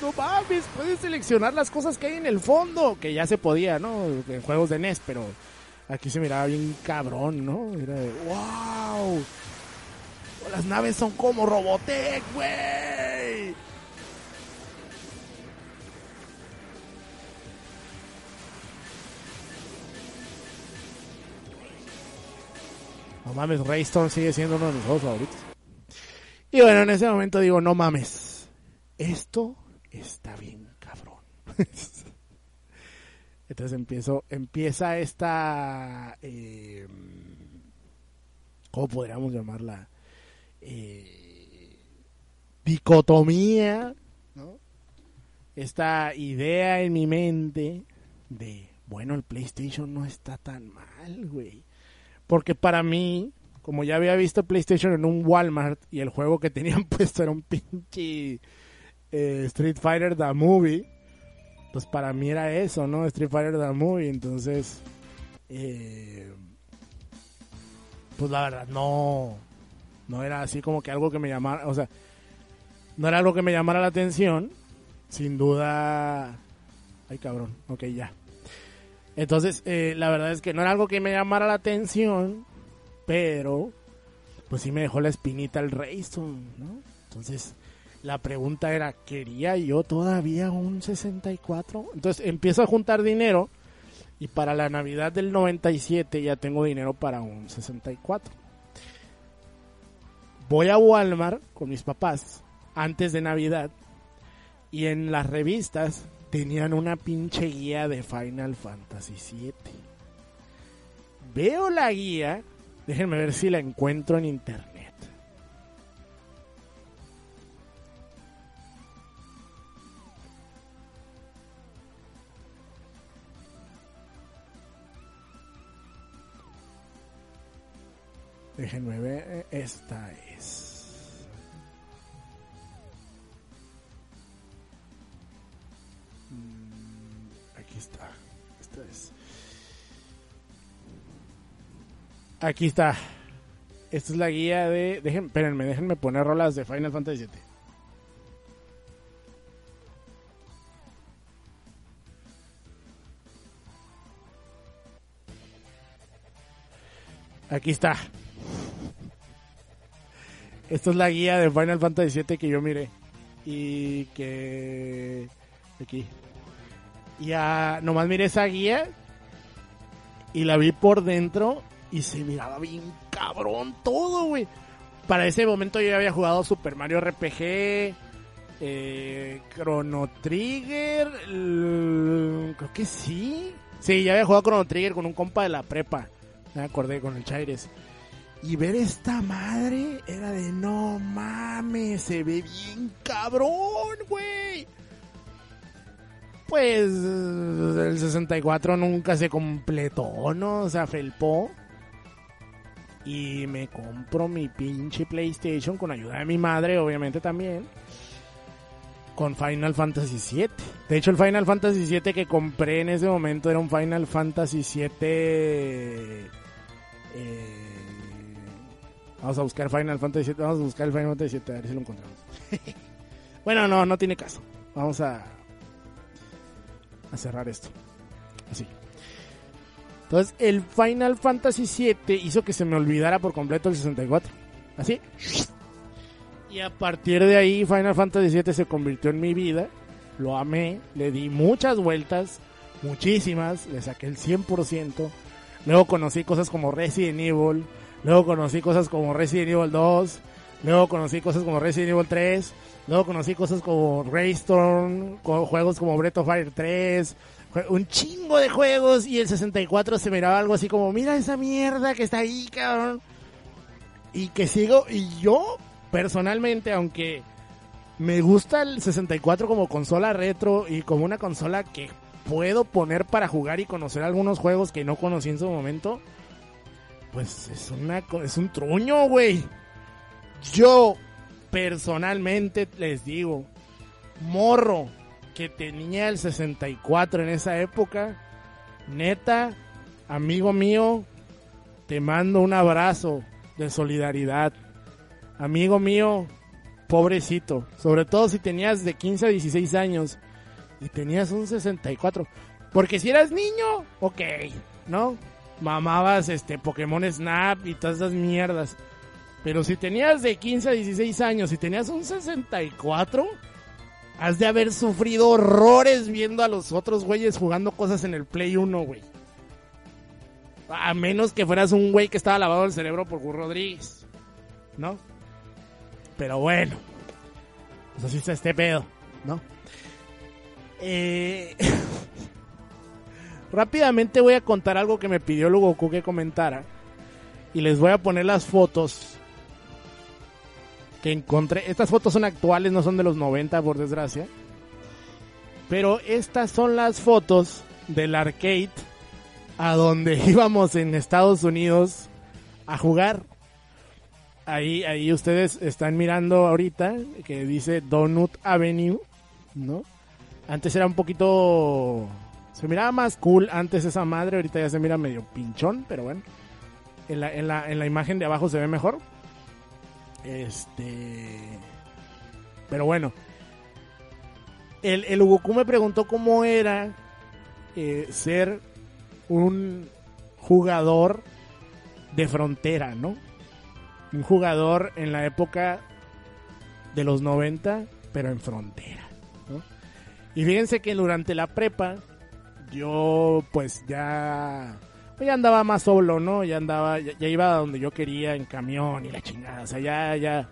no mames, puedes seleccionar las cosas que hay en el fondo, que ya se podía, ¿no? En juegos de NES, pero aquí se miraba bien cabrón, ¿no? Era de, wow, las naves son como Robotech, güey. No mames, Raystone sigue siendo uno de mis juegos favoritos. Y bueno, en ese momento digo, no mames, esto está bien cabrón. (laughs) Entonces empiezo, empieza esta, eh, ¿cómo podríamos llamarla? Eh, dicotomía, ¿no? Esta idea en mi mente de, bueno, el PlayStation no está tan mal, güey. Porque para mí, como ya había visto PlayStation en un Walmart y el juego que tenían (laughs) puesto era un pinche eh, Street Fighter The Movie, pues para mí era eso, ¿no? Street Fighter The Movie, entonces, eh, pues la verdad, no, no era así como que algo que me llamara, o sea, no era algo que me llamara la atención, sin duda, ay cabrón, ok, ya. Entonces, eh, la verdad es que no era algo que me llamara la atención, pero pues sí me dejó la espinita el Rayson, ¿no? Entonces, la pregunta era, ¿quería yo todavía un 64? Entonces empiezo a juntar dinero y para la Navidad del 97 ya tengo dinero para un 64. Voy a Walmart con mis papás antes de Navidad y en las revistas tenían una pinche guía de Final Fantasy VII. Veo la guía, déjenme ver si la encuentro en internet. Déjenme ver, esta es. Mm, aquí está. Esta es. Aquí está. Esta es la guía de. Dejen, espérenme, déjenme poner rolas de Final Fantasy VII. Aquí está. Esta es la guía de Final Fantasy VII que yo miré. Y que... Aquí. Ya nomás miré esa guía y la vi por dentro y se miraba bien cabrón todo, güey. Para ese momento yo ya había jugado Super Mario RPG, eh, Chrono Trigger, creo que sí. Sí, ya había jugado Chrono Trigger con un compa de la prepa. Me acordé con el Chaires. Y ver esta madre era de no mames, se ve bien cabrón, güey. Pues el 64 nunca se completó, ¿no? O sea. Y me compro mi pinche PlayStation con ayuda de mi madre, obviamente también. Con Final Fantasy VII. De hecho, el Final Fantasy VII que compré en ese momento era un Final Fantasy VII. Eh, Vamos a buscar Final Fantasy VII. Vamos a buscar el Final Fantasy VII a ver si lo encontramos. (laughs) bueno, no, no tiene caso. Vamos a, a cerrar esto. Así. Entonces, el Final Fantasy VII hizo que se me olvidara por completo el 64. Así. Y a partir de ahí, Final Fantasy VII se convirtió en mi vida. Lo amé, le di muchas vueltas, muchísimas, le saqué el 100%. Luego conocí cosas como Resident Evil, Luego conocí cosas como Resident Evil 2. Luego conocí cosas como Resident Evil 3. Luego conocí cosas como Raystorm. Juegos como Breath of Fire 3. Un chingo de juegos. Y el 64 se miraba algo así como: Mira esa mierda que está ahí, cabrón. Y que sigo. Y yo, personalmente, aunque me gusta el 64 como consola retro y como una consola que puedo poner para jugar y conocer algunos juegos que no conocí en su momento pues es una es un truño, güey. Yo personalmente les digo, morro que tenía el 64 en esa época, neta, amigo mío, te mando un abrazo de solidaridad. Amigo mío, pobrecito, sobre todo si tenías de 15 a 16 años y tenías un 64. Porque si eras niño, ok, ¿no? Mamabas este Pokémon Snap y todas esas mierdas. Pero si tenías de 15 a 16 años y tenías un 64, has de haber sufrido horrores viendo a los otros güeyes jugando cosas en el Play 1, güey. A menos que fueras un güey que estaba lavado el cerebro por Gur Rodríguez. ¿No? Pero bueno. Pues así está este pedo, ¿no? Eh... (laughs) Rápidamente voy a contar algo que me pidió Lugoku que comentara. Y les voy a poner las fotos que encontré. Estas fotos son actuales, no son de los 90, por desgracia. Pero estas son las fotos del arcade a donde (laughs) íbamos en Estados Unidos a jugar. Ahí, ahí ustedes están mirando ahorita que dice Donut Avenue, ¿no? Antes era un poquito... Se miraba más cool antes esa madre, ahorita ya se mira medio pinchón, pero bueno. En la, en la, en la imagen de abajo se ve mejor. Este... Pero bueno. El, el Goku me preguntó cómo era eh, ser un jugador de frontera, ¿no? Un jugador en la época de los 90, pero en frontera. Y fíjense que durante la prepa, yo pues ya, pues, ya andaba más solo, ¿no? Ya andaba, ya, iba a donde yo quería en camión y la chingada, o sea, ya, ya,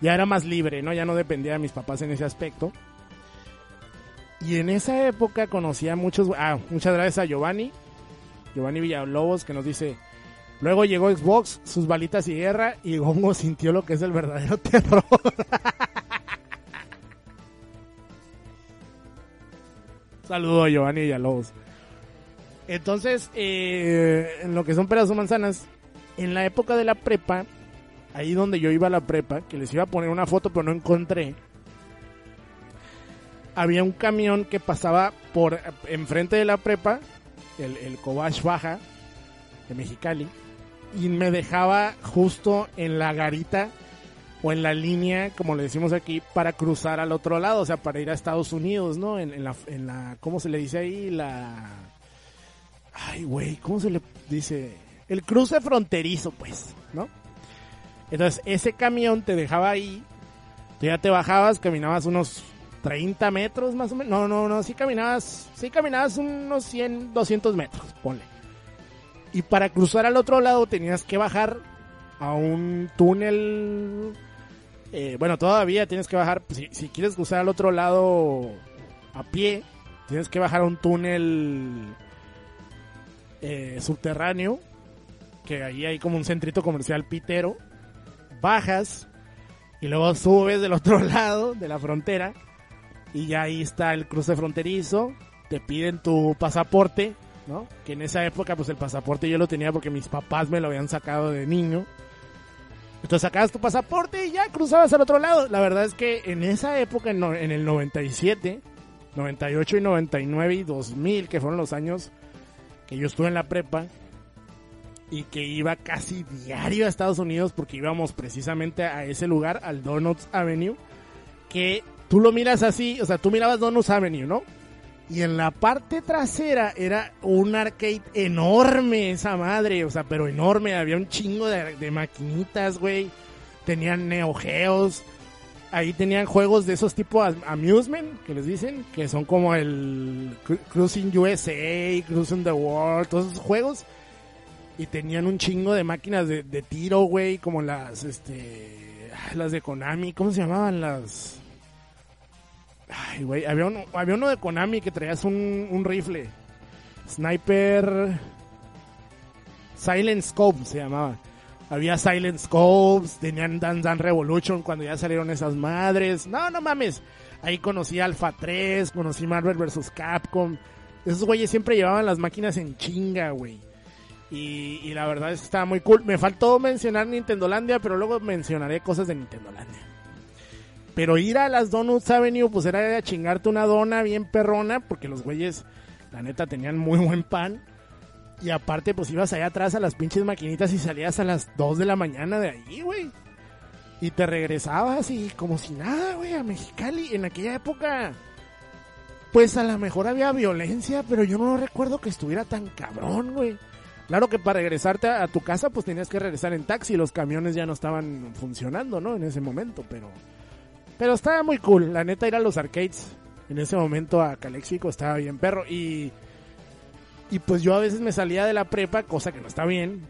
ya era más libre, ¿no? Ya no dependía de mis papás en ese aspecto. Y en esa época conocí a muchos, ah, muchas gracias a Giovanni, Giovanni Villalobos, que nos dice, luego llegó Xbox, sus balitas y guerra, y Gongo sintió lo que es el verdadero (laughs) terror. Saludo a Giovanni Villalobos. Entonces, eh, en lo que son peras o manzanas, en la época de la prepa, ahí donde yo iba a la prepa, que les iba a poner una foto pero no encontré, había un camión que pasaba por enfrente de la prepa, el, el Cobach Baja de Mexicali, y me dejaba justo en la garita o en la línea, como le decimos aquí, para cruzar al otro lado, o sea, para ir a Estados Unidos, ¿no? En, la, en la, ¿cómo se le dice ahí? La... Ay, güey, ¿cómo se le dice? El cruce fronterizo, pues, ¿no? Entonces, ese camión te dejaba ahí, tú ya te bajabas, caminabas unos 30 metros más o menos. No, no, no, sí caminabas, sí caminabas unos 100, 200 metros, ponle. Y para cruzar al otro lado tenías que bajar a un túnel. Eh, bueno, todavía tienes que bajar, si, quieres cruzar al otro lado a pie, tienes que bajar a un túnel eh, subterráneo, que ahí hay como un centrito comercial pitero. Bajas y luego subes del otro (laughs) lado de la frontera y ya ahí está el cruce fronterizo, te piden tu pasaporte, ¿no? Que en esa época pues el pasaporte yo lo tenía porque mis papás me lo habían sacado de niño. Entonces sacabas tu pasaporte y ya cruzabas al otro lado. La verdad es que en esa época, en, no- en el 97, 98 y 99 y 2000, que fueron los años que yo estuve en la prepa y que iba casi diario a Estados Unidos porque íbamos precisamente a ese lugar, al Donuts Avenue, que tú lo miras así, o sea, tú mirabas Donuts Avenue, ¿no? Y en la parte trasera era un arcade enorme, esa madre, o sea, pero enorme. Había un chingo de, de maquinitas, güey. Tenían Neo Geos. Ahí tenían juegos de esos tipo am- amusement, que les dicen, que son como el Cru- Cruising USA, Cruising the World, todos esos juegos. Y tenían un chingo de máquinas de, de tiro, güey, como las, este, las de Konami, ¿cómo se llamaban las? Ay, güey, había uno, había uno de Konami que traías un, un rifle. Sniper. Silent Scope se llamaba. Había Silent Scopes, tenían Dan Dan Revolution cuando ya salieron esas madres. No, no mames. Ahí conocí Alpha 3, conocí Marvel vs. Capcom. Esos güeyes siempre llevaban las máquinas en chinga, güey. Y, y la verdad es que estaba muy cool. Me faltó mencionar Nintendolandia, pero luego mencionaré cosas de Nintendolandia. Pero ir a las Donuts Avenue, pues era a chingarte una dona bien perrona, porque los güeyes, la neta, tenían muy buen pan. Y aparte, pues ibas allá atrás a las pinches maquinitas y salías a las 2 de la mañana de ahí, güey. Y te regresabas y como si nada, güey, a Mexicali. En aquella época, pues a lo mejor había violencia, pero yo no recuerdo que estuviera tan cabrón, güey. Claro que para regresarte a tu casa, pues tenías que regresar en taxi. Los camiones ya no estaban funcionando, ¿no? En ese momento, pero... Pero estaba muy cool. La neta, ir a los arcades en ese momento a Calexico estaba bien perro. Y... Y pues yo a veces me salía de la prepa, cosa que no está bien.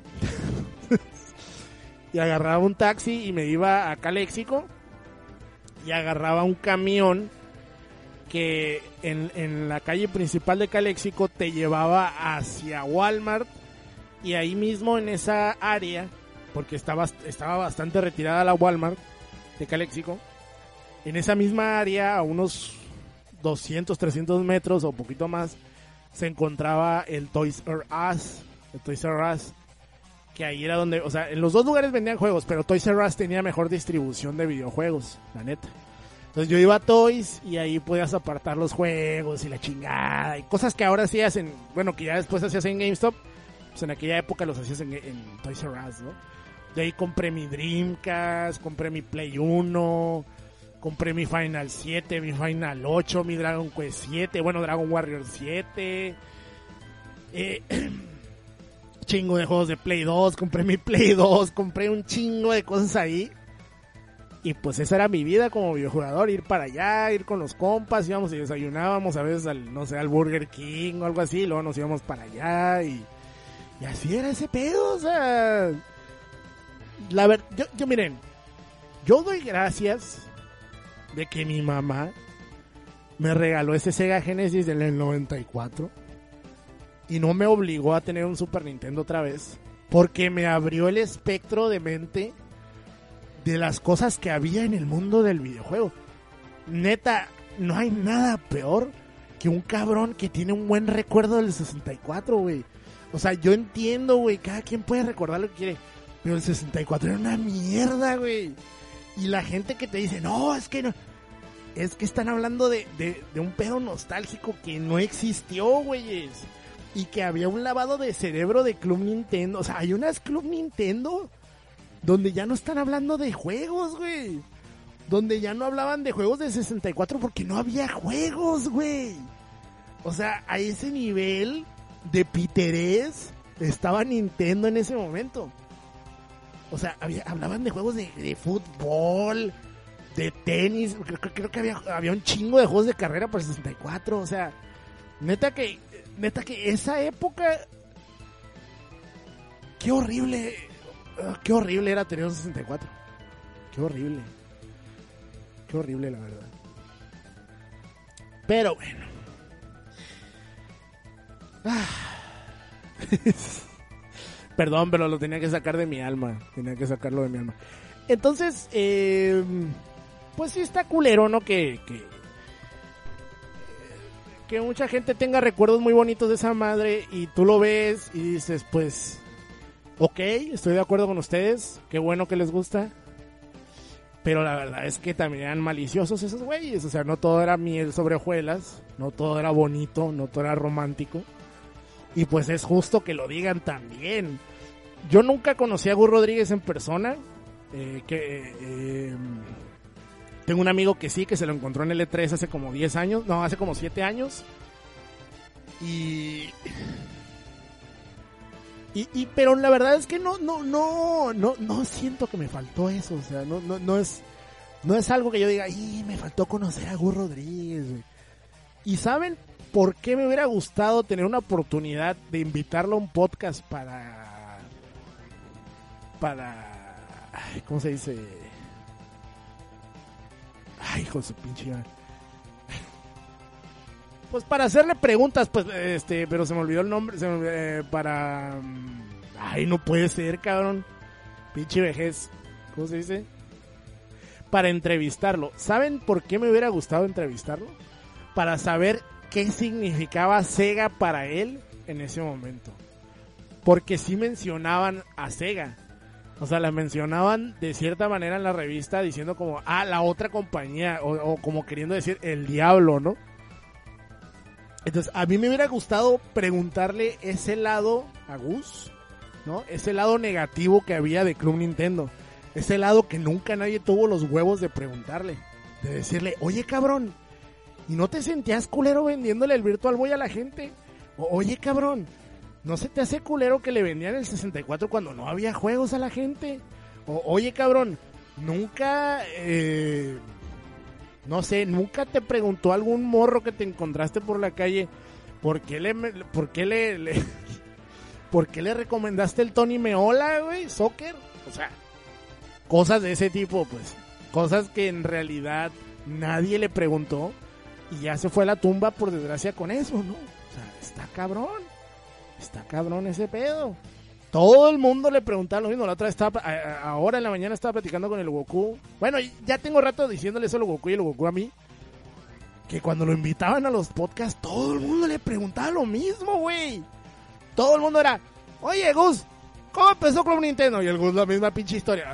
(laughs) y agarraba un taxi y me iba a Calexico. Y agarraba un camión que en, en la calle principal de Calexico te llevaba hacia Walmart. Y ahí mismo en esa área, porque estaba, estaba bastante retirada la Walmart, de Calexico. En esa misma área, a unos 200, 300 metros o poquito más, se encontraba el Toys R Us. El Toys R Us. Que ahí era donde, o sea, en los dos lugares vendían juegos, pero Toys R Us tenía mejor distribución de videojuegos, la neta. Entonces yo iba a Toys y ahí podías apartar los juegos y la chingada y cosas que ahora sí hacen, bueno, que ya después hacías en GameStop, pues en aquella época los hacías en, en Toys R Us, ¿no? De ahí compré mi Dreamcast, compré mi Play 1, compré mi Final 7, mi Final 8, mi Dragon Quest 7, bueno, Dragon Warrior 7. Eh, (clears throat) chingo de juegos de Play 2, compré mi Play 2, compré un chingo de cosas ahí. Y pues esa era mi vida como videojugador, ir para allá, ir con los compas, íbamos y desayunábamos a veces al, no sé, al Burger King o algo así, luego nos íbamos para allá y, y así era ese pedo, o sea, la verdad, yo, yo miren, yo doy gracias de que mi mamá me regaló ese Sega Genesis del 94 y no me obligó a tener un Super Nintendo otra vez porque me abrió el espectro de mente de las cosas que había en el mundo del videojuego. Neta, no hay nada peor que un cabrón que tiene un buen recuerdo del 64, güey. O sea, yo entiendo, güey, cada quien puede recordar lo que quiere. Pero el 64 era una mierda, güey. Y la gente que te dice, no, es que no. Es que están hablando de, de, un pedo nostálgico que no existió, güeyes. Y que había un lavado de cerebro de Club Nintendo. O sea, hay unas Club Nintendo donde ya no están hablando de juegos, güey. Donde ya no hablaban de juegos de 64 porque no había juegos, güey. O sea, a ese nivel de piterés estaba Nintendo en ese momento. O sea, hablaban de juegos de, fútbol, de tenis. Creo, creo que había, había un chingo de juegos de carrera para el 64. O sea, neta que, neta que esa época. Qué horrible. ah, Qué horrible era tener un 64. Qué horrible. Qué horrible, la verdad. Pero bueno. Ah. (laughs) Perdón, pero lo tenía que sacar de mi alma. Tenía que sacarlo de mi alma. Entonces, eh, pues sí está culero, ¿no? Que, que, que mucha gente tenga recuerdos muy bonitos de esa madre y tú lo ves y dices, pues, ok, estoy de acuerdo con ustedes. Qué bueno que les gusta. Pero la verdad es que también eran maliciosos esos güeyes. O sea, no todo era miel sobre hojuelas. No todo era bonito. No todo era romántico. Y pues es justo que lo digan también. Yo nunca conocí a Gus Rodríguez en persona. Eh, que eh, tengo un amigo que sí, que se lo encontró en el E3 hace como 10 años. No, hace como 7 años. Y... Y, pero la verdad es que no, no, no, no, no siento que me faltó eso, o sea, no, no, no es, no es algo que yo diga, y me faltó conocer a Gus Rodríguez, güey". Y saben por qué me hubiera gustado tener una oportunidad de invitarlo a un podcast para, para, ¿cómo se dice? Ay, hijo de su pinche. Pues para hacerle preguntas, pues, este, pero se me olvidó el nombre, eh, para... mm, Ay, no puede ser, cabrón. Pinche vejez. ¿Cómo se dice? Para entrevistarlo. ¿Saben por qué me hubiera gustado entrevistarlo? Para saber qué significaba Sega para él en ese momento. Porque sí mencionaban a Sega. O sea, la mencionaban de cierta manera en la revista diciendo como, ah, la otra compañía, o, o como queriendo decir el diablo, ¿no? Entonces, a mí me hubiera gustado preguntarle ese lado a Gus, ¿no? Ese lado negativo que había de Club Nintendo. Ese lado que nunca nadie tuvo los huevos de preguntarle. De decirle, oye cabrón, ¿y no te sentías culero vendiéndole el Virtual Boy a la gente? O, oye cabrón, ¿no se te hace culero que le vendían el 64 cuando no había juegos a la gente? Oye cabrón, nunca... Eh, no sé, nunca te preguntó algún morro que te encontraste por la calle, ¿por qué le, por le, (laughs) le recomendaste el Tony Meola, güey, soccer? O sea, cosas de ese tipo, pues, cosas que en realidad nadie le preguntó y ya se fue a la tumba por desgracia con eso, ¿no? O sea, está cabrón, está cabrón ese pedo. Todo el mundo le preguntaba lo mismo. La otra vez estaba, ahora en la mañana estaba platicando con el Goku. Bueno, ya tengo rato diciéndole eso al Goku y el Goku a mí. Que cuando lo invitaban a los podcasts, todo el mundo le preguntaba lo mismo, güey. Todo el mundo era, oye, Gus, ¿cómo empezó Club Nintendo? Y el Gus la misma pinche historia.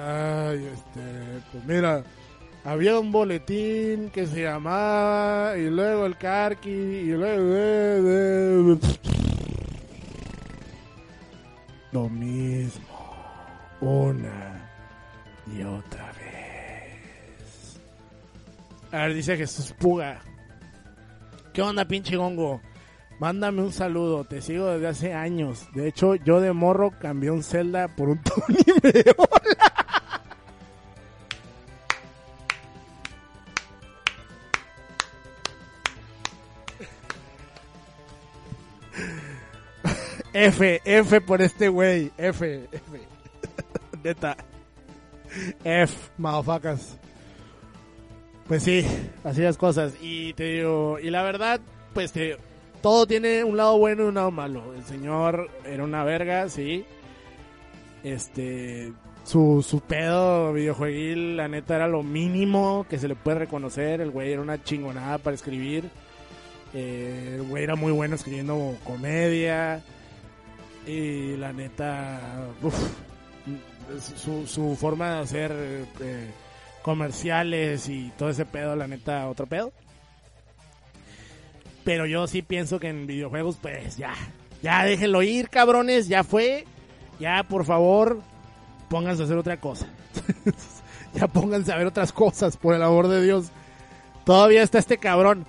Ay, este, pues mira, había un boletín que se llamaba, y luego el Karki, y luego... Lo mismo, una y otra vez. A ver, dice Jesús Puga. ¿Qué onda, pinche gongo? Mándame un saludo, te sigo desde hace años. De hecho, yo de morro cambié un Zelda por un (laughs) Tony Meola. F, F por este güey. F, F. (laughs) Neta. F, motherfuckers. Pues sí, así las cosas. Y te digo, y la verdad, pues te, todo tiene un lado bueno y un lado malo. El señor era una verga, sí. Este, su, su pedo videojueguil, la neta, era lo mínimo que se le puede reconocer. El güey era una chingonada para escribir. Eh, el güey era muy bueno escribiendo comedia. Y la neta, su, su forma de hacer eh, comerciales y todo ese pedo, la neta, otro pedo. Pero yo sí pienso que en videojuegos, pues ya, ya déjenlo ir, cabrones, ya fue. Ya, por favor, pónganse a hacer otra cosa. (laughs) ya pónganse a ver otras cosas, por el amor de Dios. Todavía está este cabrón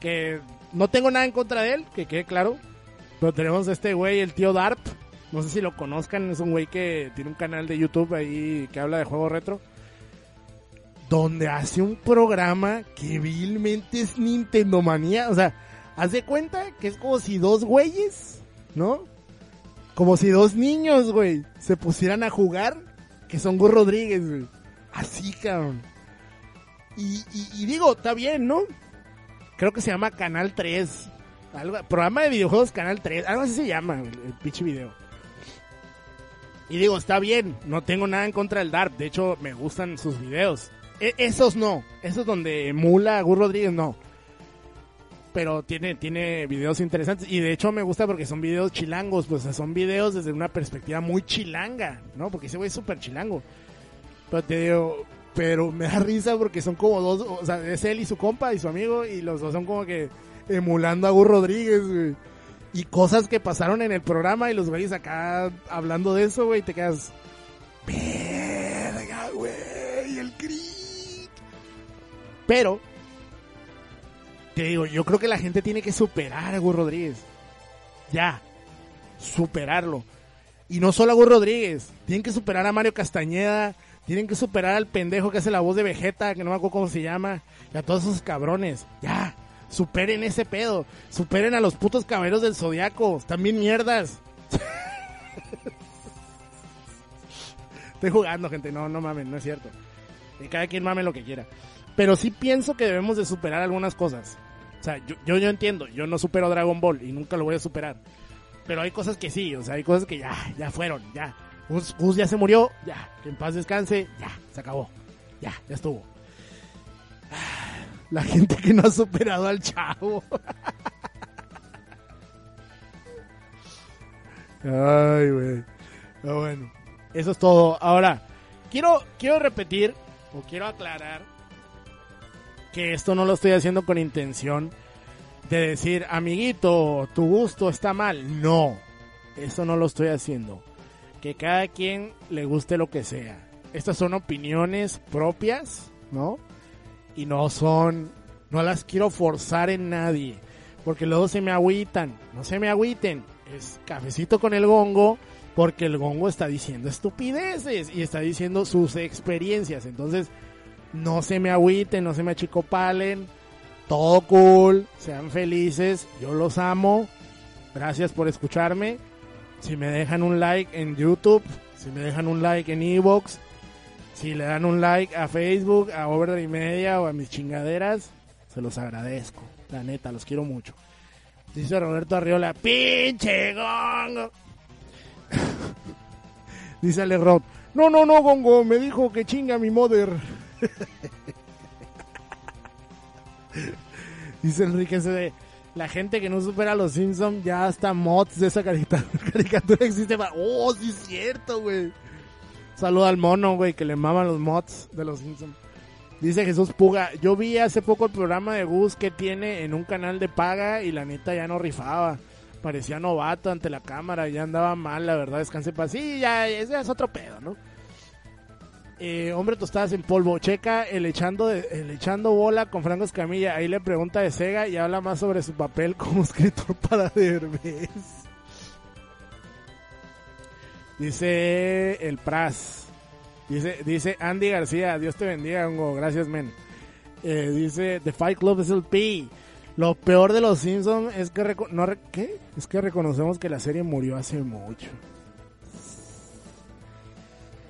que no tengo nada en contra de él, que quede claro. Pero tenemos a este güey, el tío Darp. No sé si lo conozcan, es un güey que tiene un canal de YouTube ahí que habla de juegos retro. Donde hace un programa que vilmente es Nintendo Manía. O sea, haz de cuenta que es como si dos güeyes, ¿no? Como si dos niños, güey, se pusieran a jugar, que son Gus Rodríguez, güey. Así, cabrón. Y, y, y digo, está bien, ¿no? Creo que se llama Canal 3. Algo, programa de videojuegos Canal 3. Algo así se llama el, el pinche video. Y digo, está bien. No tengo nada en contra del Dark. De hecho, me gustan sus videos. E- esos no. Esos donde emula a Gus Rodríguez, no. Pero tiene, tiene videos interesantes. Y de hecho me gusta porque son videos chilangos. Pues son videos desde una perspectiva muy chilanga. ¿No? Porque ese güey es súper chilango. Pero te digo, pero me da risa porque son como dos, o sea, es él y su compa y su amigo y los dos son como que emulando a Gus Rodríguez, güey. Y cosas que pasaron en el programa y los güeyes acá hablando de eso, güey, te quedas, verga, güey, el cringe. Pero, te digo, yo creo que la gente tiene que superar a Gus Rodríguez. Ya, superarlo. Y no solo a Gus Rodríguez, tienen que superar a Mario Castañeda, tienen que superar al pendejo que hace la voz de Vegeta, que no me acuerdo cómo se llama, y a todos esos cabrones. Ya, superen ese pedo, superen a los putos caballeros del zodiaco, están bien mierdas. (laughs) Estoy jugando, gente, no, no mamen, no es cierto. Y cada quien mame lo que quiera. Pero sí pienso que debemos de superar algunas cosas. O sea, yo, yo, entiendo, yo no supero Dragon Ball y nunca lo voy a superar. Pero hay cosas que sí, o sea, hay cosas que ya, ya fueron, ya. Gus ya se murió, ya. Que en paz descanse, ya, se acabó. Ya, ya estuvo. La gente que no ha superado al chavo. Ay, güey. Bueno, eso es todo. Ahora, quiero, quiero repetir o quiero aclarar que esto no lo estoy haciendo con intención de decir, amiguito, tu gusto está mal. No, eso no lo estoy haciendo. Que cada quien le guste lo que sea. Estas son opiniones propias, ¿no? Y no son, no las quiero forzar en nadie. Porque luego se me agüitan. No se me agüiten. Es cafecito con el gongo. Porque el gongo está diciendo estupideces. Y está diciendo sus experiencias. Entonces, no se me agüiten, no se me achicopalen. Todo cool, sean felices, yo los amo. Gracias por escucharme. Si me dejan un like en YouTube, si me dejan un like en Evox, si le dan un like a Facebook, a Overdrive Media o a mis chingaderas, se los agradezco. La neta, los quiero mucho. Dice Roberto Arriola, pinche gongo. (laughs) Dice Ale Rod. No, no, no, Gongo, me dijo que chinga mi mother. (laughs) Dice Enrique de la gente que no supera a los Simpsons ya hasta mods de esa caricatura, (laughs) caricatura existe para... Oh, sí es cierto, güey. Saluda al mono, güey, que le maman los mods de los Simpsons. Dice Jesús Puga, yo vi hace poco el programa de Gus que tiene en un canal de paga y la neta ya no rifaba. Parecía novato ante la cámara, ya andaba mal, la verdad, descanse para... Sí, ya, ya es otro pedo, ¿no? Eh, hombre tostadas en polvo, checa el echando, el echando bola con Franco Escamilla. Ahí le pregunta de Sega y habla más sobre su papel como (laughs) escritor para Derbez. Dice el Pras. Dice, dice Andy García, Dios te bendiga, Gracias, men. Eh, dice The Fight Club es el P. Lo peor de los Simpsons es que no. Es que reconocemos que la serie murió hace mucho.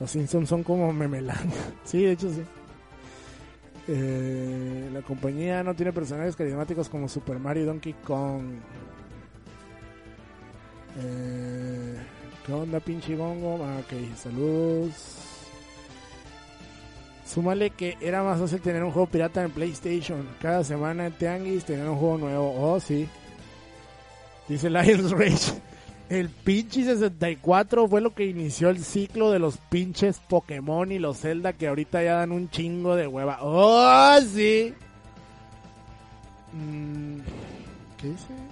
Los Simpsons son como memelán. (laughs) sí, de hecho sí. Eh, la compañía no tiene personajes carismáticos como Super Mario y Donkey Kong. Eh, ¿Qué onda, pinche bongo? Ah, ok, saludos. Súmale que era más fácil tener un juego pirata en PlayStation. Cada semana en Tianguis tener un juego nuevo. Oh, sí. Dice Lions (laughs) Rage. El pinche 64 fue lo que inició el ciclo de los pinches Pokémon y los Zelda que ahorita ya dan un chingo de hueva. ¡Oh, sí! Mm, ¿Qué dice?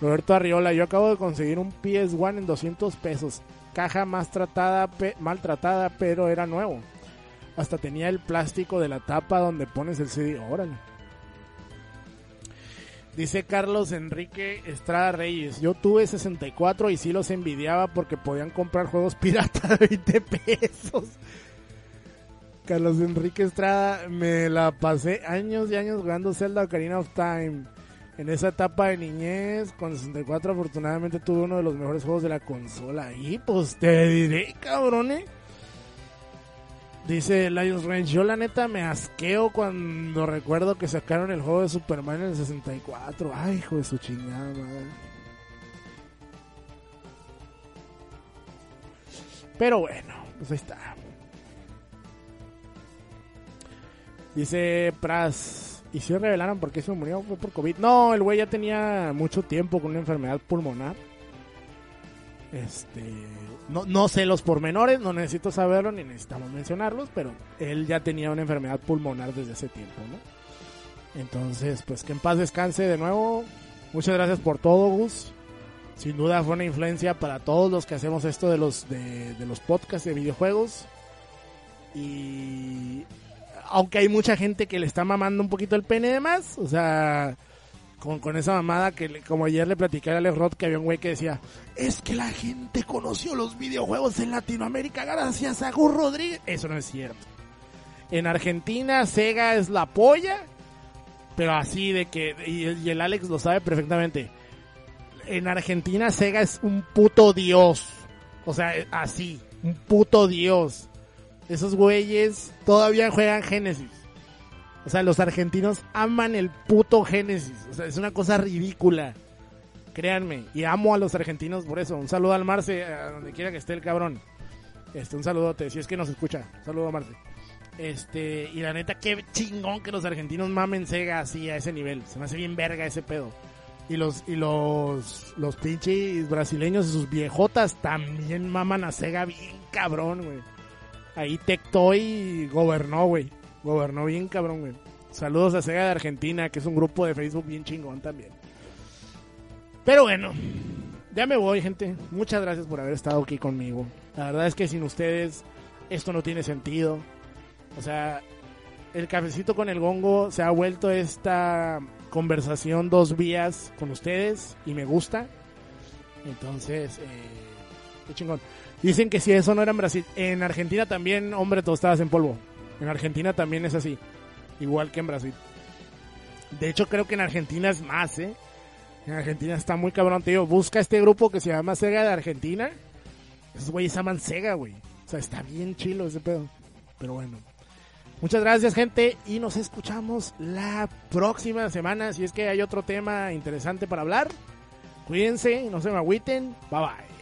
Roberto Arriola, yo acabo de conseguir un PS1 en 200 pesos. Caja más tratada, maltratada, pero era nuevo. Hasta tenía el plástico de la tapa donde pones el CD. Órale. Dice Carlos Enrique Estrada Reyes, yo tuve 64 y sí los envidiaba porque podían comprar juegos (laughs) pirata de 20 pesos. Carlos Enrique Estrada, me la pasé años y años jugando Zelda Ocarina of Time. En esa etapa de niñez, con 64 afortunadamente tuve uno de los mejores juegos de la consola. Y pues te diré, cabrones. Dice Lions Range, yo la neta me asqueo cuando recuerdo que sacaron el juego de Superman en el 64. Ay, hijo de su chingada madre. Pero bueno, pues ahí está. Dice Pras, ¿y si revelaron por qué se murió? ¿Fue por COVID? No, el güey ya tenía mucho tiempo con una enfermedad pulmonar. Este no, no sé los pormenores, no necesito saberlo ni necesitamos mencionarlos, pero él ya tenía una enfermedad pulmonar desde ese tiempo, ¿no? Entonces, pues que en paz descanse de nuevo. Muchas gracias por todo, Gus. Sin duda fue una influencia para todos los que hacemos esto de los, de, de los podcasts de videojuegos. Y aunque hay mucha gente que le está mamando un poquito el pene de más, o sea, con, esa mamada que como ayer le platicé a Alex Roth que había un güey que decía, es que la gente conoció los videojuegos en Latinoamérica gracias a Gus Rodríguez. Eso no es cierto. En Argentina Sega es la polla, pero así de que, y, el Alex lo sabe perfectamente. En Argentina Sega es un puto dios. O sea, así, un puto dios. Esos güeyes todavía juegan Genesis. O sea, los argentinos aman el puto Génesis. O sea, es una cosa ridícula. Créanme. Y amo a los argentinos por eso. Un saludo al Marce, a donde quiera que esté el cabrón. Este, un saludote, si es que nos escucha. Saludo a Marce. Este, y la neta, qué chingón que los argentinos mamen Sega así a ese nivel. Se me hace bien verga ese pedo. Y los, y los, los pinches brasileños y sus viejotas también maman a Sega bien cabrón, güey. Ahí Tectoy gobernó, güey. Gobernó bien cabrón, güey. Saludos a Sega de Argentina, que es un grupo de Facebook bien chingón también. Pero bueno, ya me voy, gente. Muchas gracias por haber estado aquí conmigo. La verdad es que sin ustedes esto no tiene sentido. O sea, el cafecito con el gongo se ha vuelto esta conversación dos vías con ustedes y me gusta. Entonces, eh, qué chingón. Dicen que si eso no era en Brasil, en Argentina también, hombre, tostadas en polvo. En Argentina también es así. Igual que en Brasil. De hecho, creo que en Argentina es más, ¿eh? En Argentina está muy cabrón, tío. Busca este grupo que se llama Sega de Argentina. Esos güeyes aman Sega, güey. O sea, está bien chilo ese pedo. Pero bueno. Muchas gracias, gente. Y nos escuchamos la próxima semana. Si es que hay otro tema interesante para hablar. Cuídense, no se me agüiten. Bye bye.